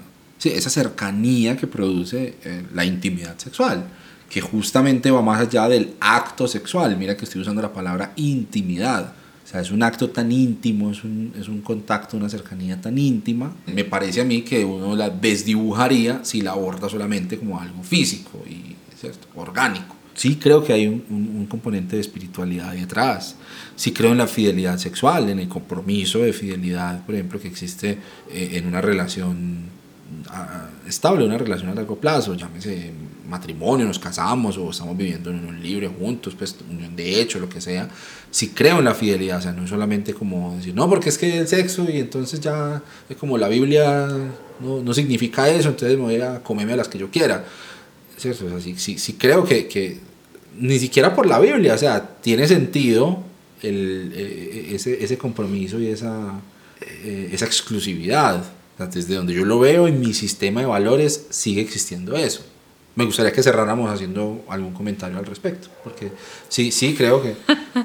esa cercanía que produce eh, la intimidad sexual, que justamente va más allá del acto sexual. Mira que estoy usando la palabra intimidad. O sea, es un acto tan íntimo, es un, es un contacto, una cercanía tan íntima. Me parece a mí que uno la desdibujaría si la aborda solamente como algo físico y ¿cierto? orgánico sí creo que hay un, un, componente de espiritualidad detrás. Sí creo en la fidelidad sexual, en el compromiso de fidelidad, por ejemplo, que existe eh, en una relación ah, estable, una relación a largo plazo, llámese matrimonio, nos casamos o estamos viviendo en un libre juntos, pues unión de hecho, lo que sea. Sí creo en la fidelidad, o sea, no solamente como decir, no, porque es que el sexo y entonces ya es como la Biblia no, no significa eso, entonces me voy a comerme a las que yo quiera ¿cierto? O sea, sí, creo que, que, ni siquiera por la Biblia, o sea, tiene sentido el, eh, ese, ese, compromiso y esa, eh, esa exclusividad. desde donde yo lo veo en mi sistema de valores sigue existiendo eso. Me gustaría que cerráramos haciendo algún comentario al respecto, porque sí, sí creo que,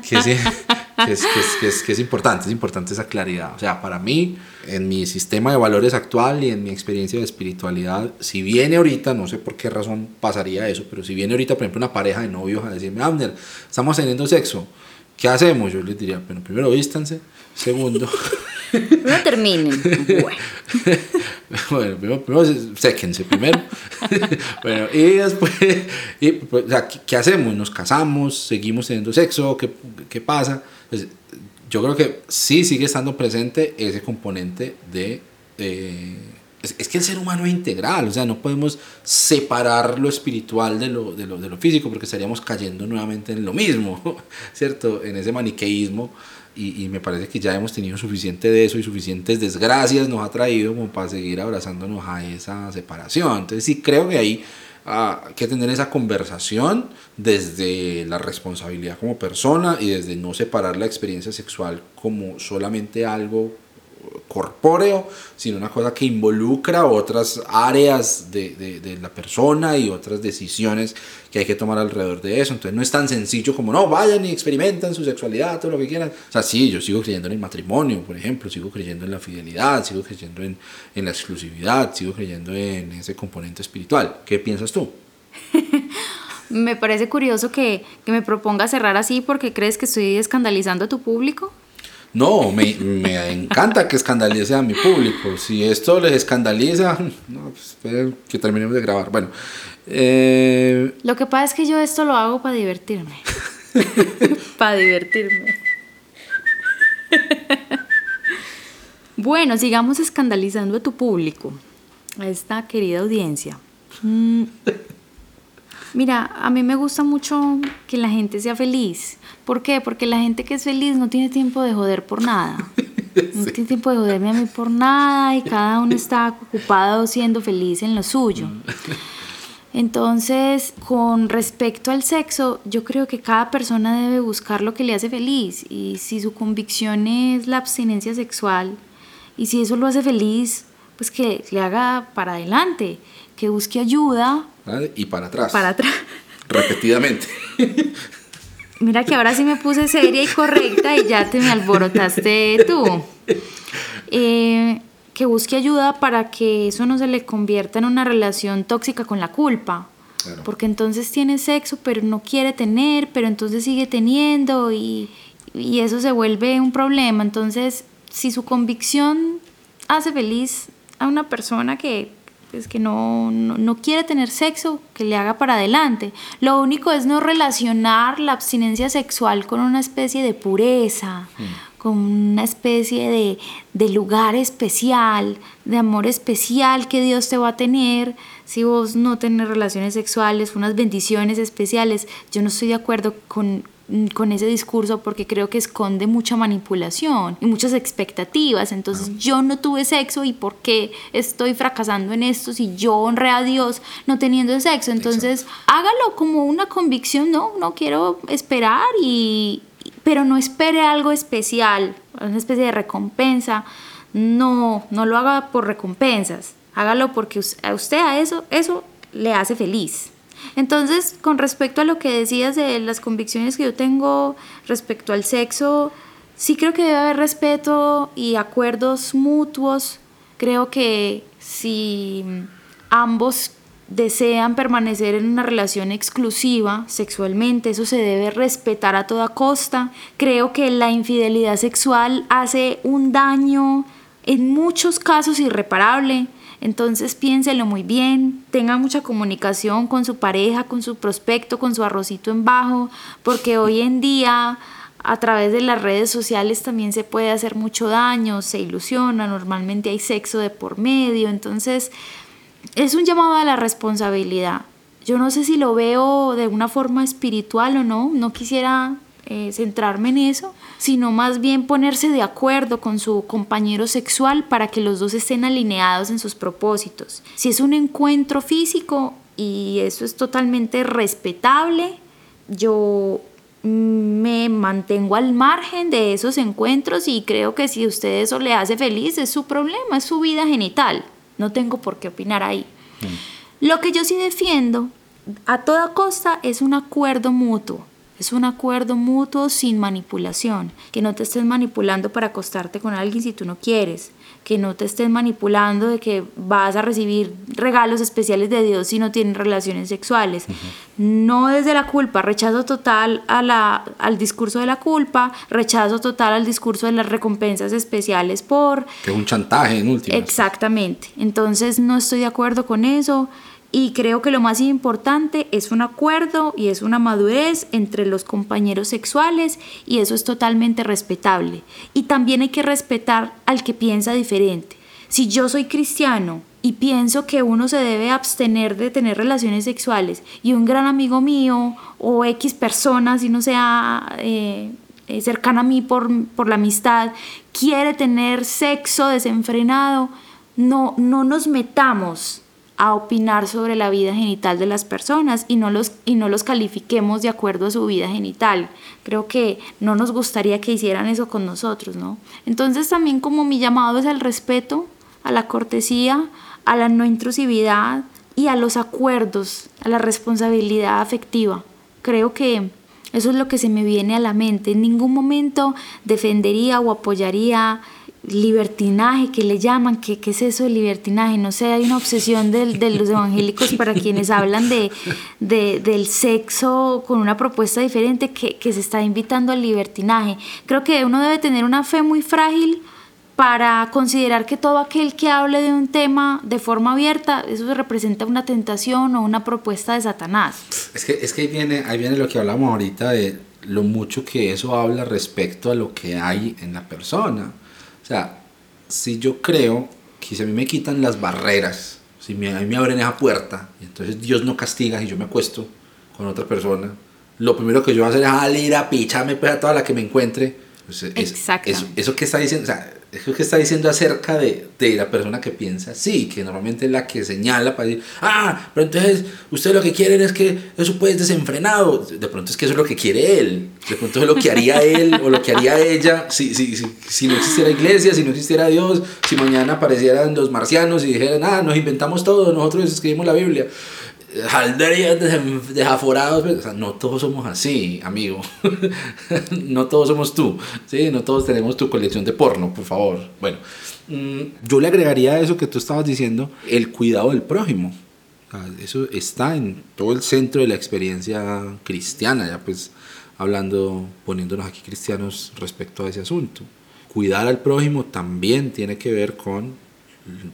sí, que es, que, es, que, es, importante, es importante esa claridad. O sea, para mí, en mi sistema de valores actual y en mi experiencia de espiritualidad, si viene ahorita, no sé por qué razón pasaría eso, pero si viene ahorita, por ejemplo, una pareja de novios a decirme, Abner, estamos teniendo sexo, ¿qué hacemos? Yo les diría, bueno, primero vístanse, segundo... no terminen. Bueno. bueno, primero, primero séquense primero. bueno, y después, y, pues, o sea, ¿qué, hacemos? ¿Nos casamos? ¿Seguimos teniendo sexo? ¿Qué, qué pasa? Pues, yo creo que sí sigue estando presente ese componente de... Eh, es, que el ser humano es integral, o sea, no podemos separar lo espiritual de lo, de lo, de lo físico porque estaríamos cayendo nuevamente en lo mismo, ¿cierto? En ese maniqueísmo y, me parece que ya hemos tenido suficiente de eso y suficientes desgracias nos ha traído como para seguir abrazándonos a esa separación. Entonces sí creo que hay ah, que tener esa conversación desde la responsabilidad como persona y desde no separar la experiencia sexual como solamente algo corpóreo, sino una cosa que involucra otras áreas de, de, la persona y otras decisiones que hay que tomar alrededor de eso. Entonces no es tan sencillo como, no, vayan y experimenten su sexualidad, todo lo que quieran. O sea, sí, yo sigo creyendo en el matrimonio, por ejemplo, sigo creyendo en la fidelidad, sigo creyendo en, en la exclusividad, sigo creyendo en ese componente espiritual. ¿Qué piensas tú? me parece curioso que, que me proponga cerrar así porque crees que estoy escandalizando a tu público. No, me, me, encanta que escandalice a mi público. Si esto les escandaliza, no, pues que terminemos de grabar. Bueno. Eh... Lo que pasa es que yo esto lo hago para divertirme. para divertirme. bueno, sigamos escandalizando a tu público, a esta querida audiencia. Mm. Mira, a mí me gusta mucho que la gente sea feliz. ¿Por qué? Porque la gente que es feliz no tiene tiempo de joder por nada. No tiene tiempo de joderme a mí por nada y cada uno está ocupado siendo feliz en lo suyo. Entonces, con respecto al sexo, yo creo que cada persona debe buscar lo que le hace feliz y si su convicción es la abstinencia sexual y si eso lo hace feliz, pues que le haga para adelante, que busque ayuda y para atrás. Para atrás. Repetidamente. Mira que ahora sí me puse seria y correcta y ya te me alborotaste tú. Eh, que busque ayuda para que eso no se le convierta en una relación tóxica con la culpa. Porque entonces tiene sexo, pero no quiere tener, pero entonces sigue teniendo y, y eso se vuelve un problema. Entonces, si su convicción hace feliz a una persona que pues que no, no, quiere tener sexo, que le haga para adelante. Lo único es no relacionar la abstinencia sexual con una especie de pureza, mm. con una especie de, de, lugar especial, de amor especial que Dios te va a tener. Si vos no tenés relaciones sexuales, unas bendiciones especiales, yo no estoy de acuerdo con, con ese discurso porque creo que esconde mucha manipulación y muchas expectativas. Entonces yo no tuve sexo y por qué estoy fracasando en esto si yo honré a Dios no teniendo sexo. Entonces hágalo como una convicción, no, no quiero esperar y pero no espere algo especial, una especie de recompensa. No, no lo haga por recompensas. Hágalo porque a usted a eso eso le hace feliz. Entonces, con respecto a lo que decías de las convicciones que yo tengo respecto al sexo, sí creo que debe haber respeto y acuerdos mutuos. Creo que si ambos desean permanecer en una relación exclusiva sexualmente, eso se debe respetar a toda costa. Creo que la infidelidad sexual hace un daño en muchos casos irreparable entonces piénselo muy bien, tenga mucha comunicación con su pareja, con su prospecto, con su arrocito en bajo, porque hoy en día a través de las redes sociales también se puede hacer mucho daño, se ilusiona, normalmente hay sexo de por medio, entonces es un llamado a la responsabilidad. Yo no sé si lo veo de una forma espiritual o no, no quisiera eh, centrarme en eso, sino más bien ponerse de acuerdo con su compañero sexual para que los dos estén alineados en sus propósitos. Si es un encuentro físico y eso es totalmente respetable, yo me mantengo al margen de esos encuentros y creo que si a usted eso le hace feliz es su problema, es su vida genital. No tengo por qué opinar ahí. Mm. Lo que yo sí defiendo a toda costa es un acuerdo mutuo. Es un acuerdo mutuo sin manipulación, que no te estés manipulando para acostarte con alguien si tú no quieres, que no te estén manipulando de que vas a recibir regalos especiales de Dios si no tienen relaciones sexuales. No desde la culpa, rechazo total a la, al discurso de la culpa, rechazo total al discurso de las recompensas especiales por... Que es un chantaje en último. Exactamente. Entonces no estoy de acuerdo con eso. Y creo que lo más importante es un acuerdo y es una madurez entre los compañeros sexuales y eso es totalmente respetable. Y también hay que respetar al que piensa diferente. Si yo soy cristiano y pienso que uno se debe abstener de tener relaciones sexuales y un gran amigo mío o X persona, si no sea eh, eh, cercana a mí por, por la amistad, quiere tener sexo desenfrenado, no, no nos metamos a opinar sobre la vida genital de las personas y no los, y no los califiquemos de acuerdo a su vida genital. Creo que no nos gustaría que hicieran eso con nosotros, ¿no? Entonces también como mi llamado es al respeto, a la cortesía, a la no intrusividad y a los acuerdos, a la responsabilidad afectiva. Creo que eso es lo que se me viene a la mente. En ningún momento defendería o apoyaría libertinaje que le llaman, ¿qué, ¿qué, es eso de libertinaje? No sé, hay una obsesión de, de los evangélicos para quienes hablan de, de, del sexo con una propuesta diferente que, que se está invitando al libertinaje. Creo que uno debe tener una fe muy frágil para considerar que todo aquel que hable de un tema de forma abierta, eso representa una tentación o una propuesta de Satanás. Es que, es que ahí, viene, ahí viene lo que hablamos ahorita de lo mucho que eso habla respecto a lo que hay en la persona. O sea, si yo creo que si a mí me quitan las barreras, si me, a mí me abren esa puerta, y entonces Dios no castiga y yo me acuesto con otra persona, lo primero que yo voy a hacer es salir a picharme pues, a toda la que me encuentre. Pues, es, Exacto. Eso, eso que está diciendo, o sea, eso que está diciendo acerca de, de, la persona que piensa sí, que normalmente es la que señala para decir, ah, pero entonces ustedes lo que quieren es que eso puede desenfrenado. De pronto es que eso es lo que quiere él. De pronto es lo que haría él o lo que haría ella si, si, si, si no existiera iglesia, si no existiera Dios, si mañana aparecieran los marcianos y dijeran, ah, nos inventamos todo, nosotros escribimos la Biblia alderías desaforados, o sea, no todos somos así, amigo. no todos somos tú, ¿sí? No todos tenemos tu colección de porno, por favor. Bueno, mm, yo le agregaría a eso que tú estabas diciendo, el cuidado del prójimo. Eso está en todo el centro de la experiencia cristiana, ya pues hablando, poniéndonos aquí cristianos respecto a ese asunto. Cuidar al prójimo también tiene que ver con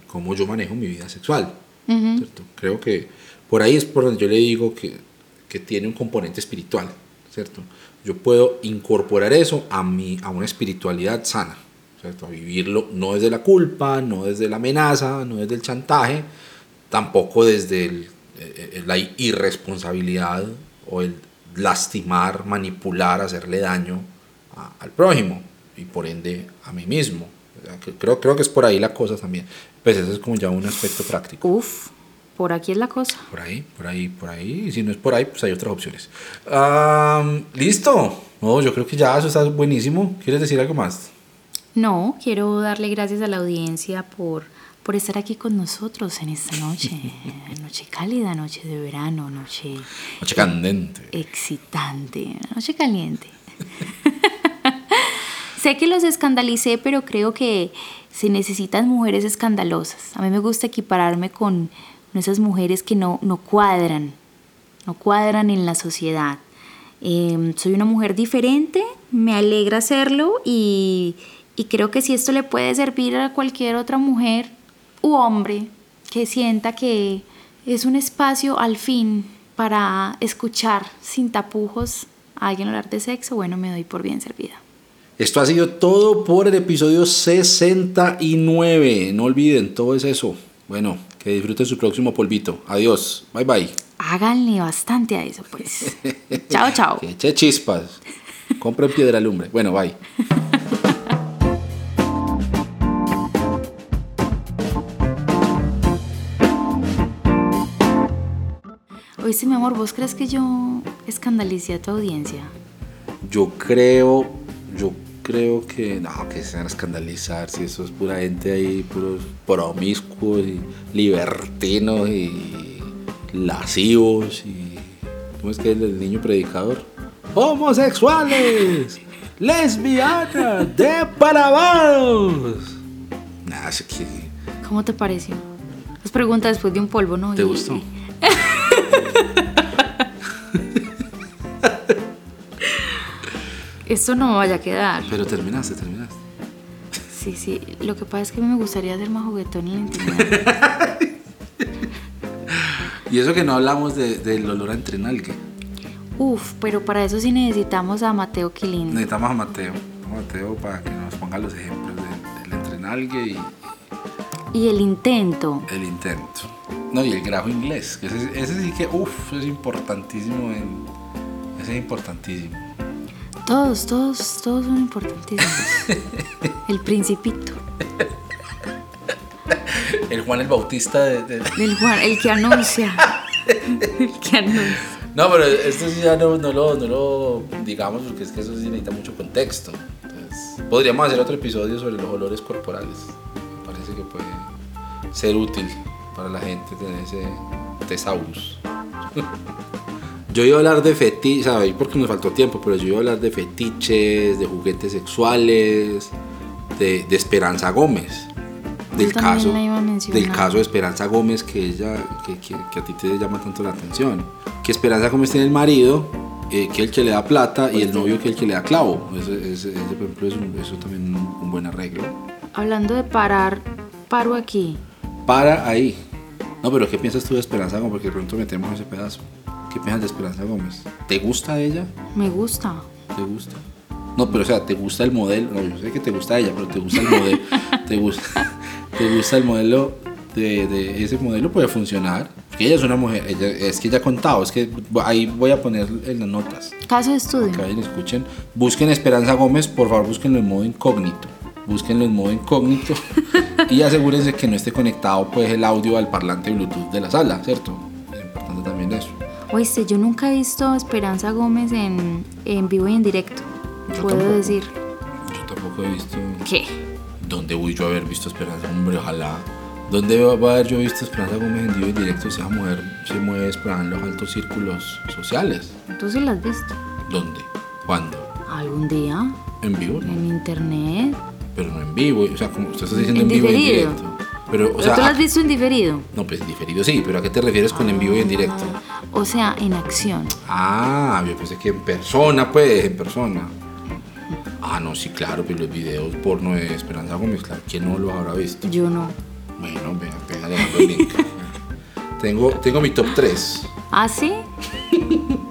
cómo yo manejo mi vida sexual. ¿cierto? Creo que por ahí es por donde yo le digo que, que tiene un componente espiritual, ¿cierto? Yo puedo incorporar eso a, mi, a una espiritualidad sana, ¿cierto? A vivirlo no desde la culpa, no desde la amenaza, no desde el chantaje, tampoco desde el, eh, la irresponsabilidad o el lastimar, manipular, hacerle daño al prójimo y por ende a mí mismo. Creo, creo que es por ahí la cosa también. Pues eso es como ya un aspecto práctico. Uf, por aquí es la cosa. Por ahí, por ahí, por ahí. Y si no es por ahí, pues hay otras opciones. Um, Listo. No, yo creo que ya eso está buenísimo. ¿Quieres decir algo más? No, quiero darle gracias a la audiencia por, por estar aquí con nosotros en esta noche. noche cálida, noche de verano, noche... Noche candente. Excitante, noche caliente. sé que los escandalicé, pero creo que se necesitan mujeres escandalosas. A mí me gusta equipararme con esas mujeres que no, no cuadran, no cuadran en la sociedad. Eh, soy una mujer diferente, me alegra hacerlo y, y creo que si esto le puede servir a cualquier otra mujer u hombre que sienta que es un espacio al fin para escuchar sin tapujos a alguien hablar de sexo, bueno, me doy por bien servida. Esto ha sido todo por el episodio 69. No olviden, todo es eso. Bueno, que disfruten su próximo polvito. Adiós. Bye bye. Háganle bastante a eso, pues. chao, chao. Que eche chispas. Compren piedra lumbre. Bueno, bye. Oíste, mi amor, ¿vos crees que yo escandalicé a tu audiencia? Yo creo, yo creo que no, que se van a escandalizar si eso es pura gente ahí, puros promiscuos y libertinos y lascivos y ¿cómo es que es el niño predicador? Homosexuales, lesbianas, depravados. Que ¿Cómo te pareció? Es pregunta después de un polvo, ¿no? te Y- gustó. Esto no vaya a quedar. Pero terminaste, terminaste. Sí, sí. Lo que pasa es que me gustaría ser más juguetón en la intimidad. Y eso que no hablamos de- del olor a entrenalgue. Uf, pero para eso sí necesitamos a Mateo Quilín. Necesitamos a Mateo. A Mateo para que nos ponga los ejemplos de- del entrenalgue y Y el intento. el intento. No, y el grajo inglés. Ese sí que, uff, es importantísimo. En, ese es importantísimo. Todos, todos, todos son importantísimos. El principito. El Juan el Bautista de... de- El, Juan, el que anuncia. El que anuncia. No, pero esto sí ya no, no, lo, no lo digamos porque es que eso sí necesita mucho contexto. Entonces, podríamos hacer otro episodio sobre los olores corporales. Me parece que puede ser útil para la gente tener ese tesaurus. Yo iba a hablar de fetiches, ¿sabes? Porque nos faltó tiempo, pero yo iba a hablar de fetiches, de juguetes sexuales, de, de Esperanza Gómez. Del caso, del caso de Esperanza Gómez que ella, que, que- que a ti te llama tanto la atención. Que Esperanza Gómez tiene el marido, eh, que es el que le da plata, y el novio que es el que le da clavo. Ese, ese- ese, por ejemplo, es un- eso también un, un buen arreglo. Hablando de parar, paro aquí. Para ahí. No, pero ¿qué piensas tú de Esperanza Gómez? Porque de pronto metemos ese pedazo. ¿Qué piensas de Esperanza Gómez? ¿Te gusta ella? Me gusta. ¿Te gusta? No, pero o sea, ¿te gusta el modelo? No, yo sé que te gusta ella, pero ¿te gusta el modelo? ¿Te gusta, ¿te gusta el modelo de, de ese modelo? Puede funcionar. Porque ella es una mujer, ella, es que ella ha contado, es que ahí voy a poner en las notas. Caso de estudio. Que escuchen. Busquen Esperanza Gómez, por favor, búsquenlo en modo incógnito. Búsquenlo en modo incógnito y asegúrense que no esté conectado pues el audio al parlante Bluetooth de la sala, ¿cierto? Oíste, yo nunca he visto a Esperanza Gómez en, en vivo y en directo. Yo Puedo tampoco. decir. Yo tampoco he visto ¿Qué? ¿Dónde voy yo a haber visto Esperanza? Hombre, ojalá. ¿Dónde va a haber yo visto Esperanza Gómez en vivo y directo? Esa mujer se mueve en los altos círculos sociales. ¿Tú sí la has visto? ¿Dónde? ¿Cuándo? ¿Algún día? ¿En vivo? No. ¿En internet? Pero no en vivo. O sea, como usted está diciendo En en, vivo y en directo. Pero, o ¿Pero sea, tú a- has visto en diferido? no, pues en diferido sí, pero ¿a qué te refieres con en vivo y en directo? O sea, en acción. Ah, yo pensé que en persona, pues, en persona. Ah, no, sí, claro, pero los videos porno de Esperanza Gómez, claro, ¿quién no los habrá visto? Yo no. Bueno, vea, vea, le mando el link. tengo, tengo mi top 3. ¿Ah, sí?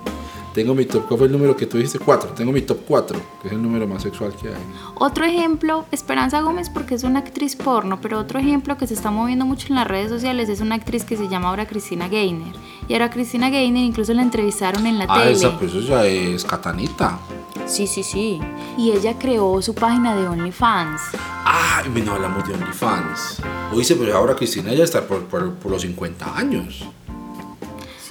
Tengo mi top, ¿cuál fue el número que tú dijiste? 4. Tengo mi top 4, que es el número más sexual que hay. Otro ejemplo, Esperanza Gómez porque es una actriz porno, pero otro ejemplo que se está moviendo mucho en las redes sociales es una actriz que se llama ahora Cristina Gainer. Y ahora Cristina Gainer incluso la entrevistaron en la Ah, tele. esa, pues ya es Catanita. Sí, sí, sí. Y ella creó su página de OnlyFans. Ah, y no hablamos de OnlyFans. Oíste, pero ahora Cristina ya está por, por, por los 50 años.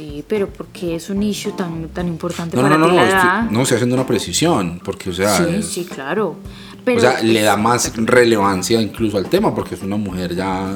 Sí, pero porque es un issue tan, tan importante No, no, para no, ti no, la estoy- edad. no, estoy haciendo una precisión, porque, o sea, sí, es- sí, claro. Pero, o sea, le da más relevancia incluso al tema, porque es una mujer ya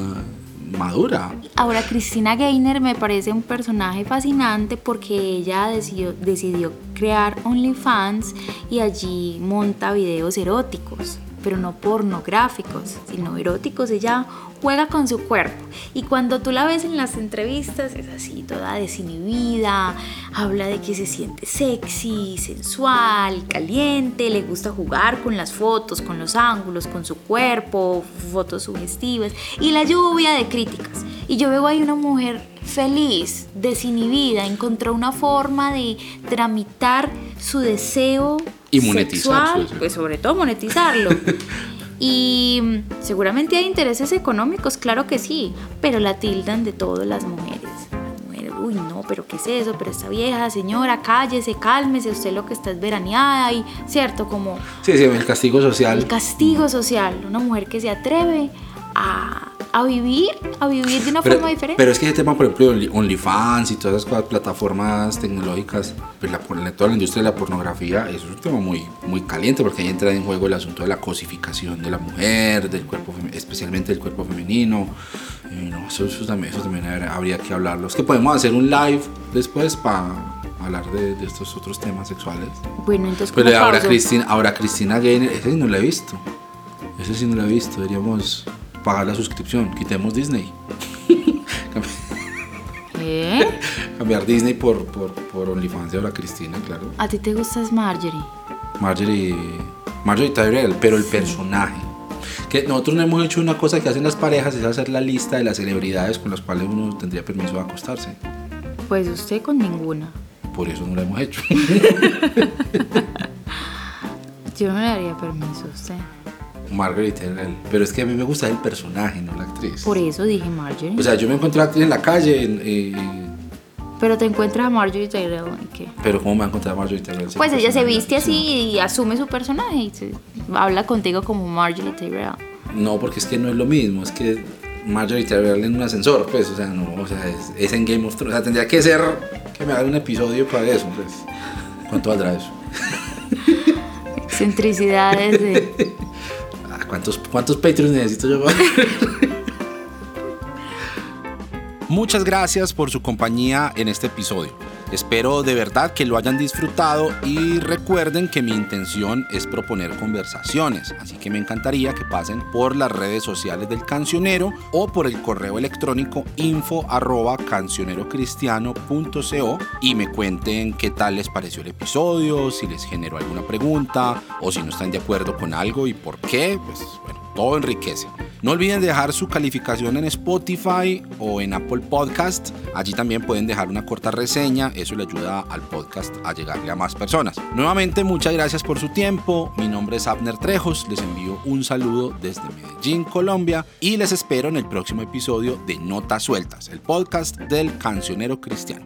madura. Ahora, Cristina Gainer me parece un personaje fascinante porque ella decidió, decidió crear OnlyFans y allí monta videos eróticos, pero no pornográficos, sino eróticos. Ella juega con su cuerpo y cuando tú la ves en las entrevistas es así, toda desinhibida, habla de que se siente sexy, sensual, caliente, le gusta jugar con las fotos, con los ángulos, con su cuerpo, fotos sugestivas y la lluvia de críticas. Y yo veo ahí una mujer feliz, desinhibida, encontró una forma de tramitar su deseo Y monetizar sexual, pues sobre todo monetizarlo. Y seguramente hay intereses económicos, claro que sí, pero la tildan de todas las mujeres. Las mujeres, uy, no, pero ¿qué es eso? Pero esta vieja, señora, cállese, cálmese, usted lo que está es veraneada y, ¿cierto? Como Sí, sí, el castigo social. el castigo social, una mujer que se atreve a, a vivir, a vivir de una Pero, forma diferente. pero es que ese tema, por ejemplo, Only- OnlyFans y todas esas cosas, plataformas tecnológicas, pues la, toda la industria de la pornografía, eso es un tema muy, muy caliente porque ahí entra en juego el asunto de la cosificación de la mujer, del cuerpo, especialmente del cuerpo femenino. No, eso, eso también, eso también habría, que hablarlo. Es que podemos hacer un live después para hablar de, de estos otros temas sexuales. bueno, entonces, ¿cómo Pero ahora pauso? Cristina, ahora Cristina Gainer, ese sí no lo he visto. Ese sí no lo he visto. Deberíamos pagar la suscripción. Quitemos Disney. ¿Qué? Cambiar Disney por, por, por OnlyFans de la Cristina, claro. ¿A ti te gustas Marjorie? Marjorie, Marjorie Tyrell, pero el personaje. Que nosotros no hemos hecho una cosa que hacen las parejas, es hacer la lista de las celebridades con las cuales uno tendría permiso de acostarse. Pues usted con ninguna. Por eso no lo hemos hecho. Yo no le daría permiso a usted. Marjorie Tyrell. Pero es que a mí me gusta el personaje, no la actriz. Por eso dije Marjorie. O sea, yo me encontré a la actriz en la calle, en- eh, Pero te encuentras a Marjorie Tyrell y qué. pero ¿cómo me va a encontrar a Marjorie Tyrell? Pues ella se viste Sí. así y asume su personaje y se- habla contigo como Marjorie Tyrell. No, porque es que no es lo mismo, es que Marjorie Tyrell en un ascensor, pues, o sea, no, o sea, es, es en Game of Thrones, o sea, tendría que ser que me hagan un episodio para eso, pues. ¿Cuánto valdrá eso? Excentricidades de... ¿Cuántos, cuántos Patreons necesito yo? Muchas gracias por su compañía en este episodio. Espero de verdad que lo hayan disfrutado y recuerden que mi intención es proponer conversaciones, así que me encantaría que pasen por las redes sociales del cancionero o por el correo electrónico info y me cuenten qué tal les pareció el episodio, si les generó alguna pregunta o si no están de acuerdo con algo y por qué, pues bueno, todo enriquece. No olviden dejar su calificación en Spotify o en Apple Podcast. Allí también pueden dejar una corta reseña. Eso le ayuda al podcast a llegarle a más personas. Nuevamente, muchas gracias por su tiempo. Mi nombre es Abner Trejos. Les envío un saludo desde Medellín, Colombia. Y les espero en el próximo episodio de Notas Sueltas, el podcast del cancionero cristiano.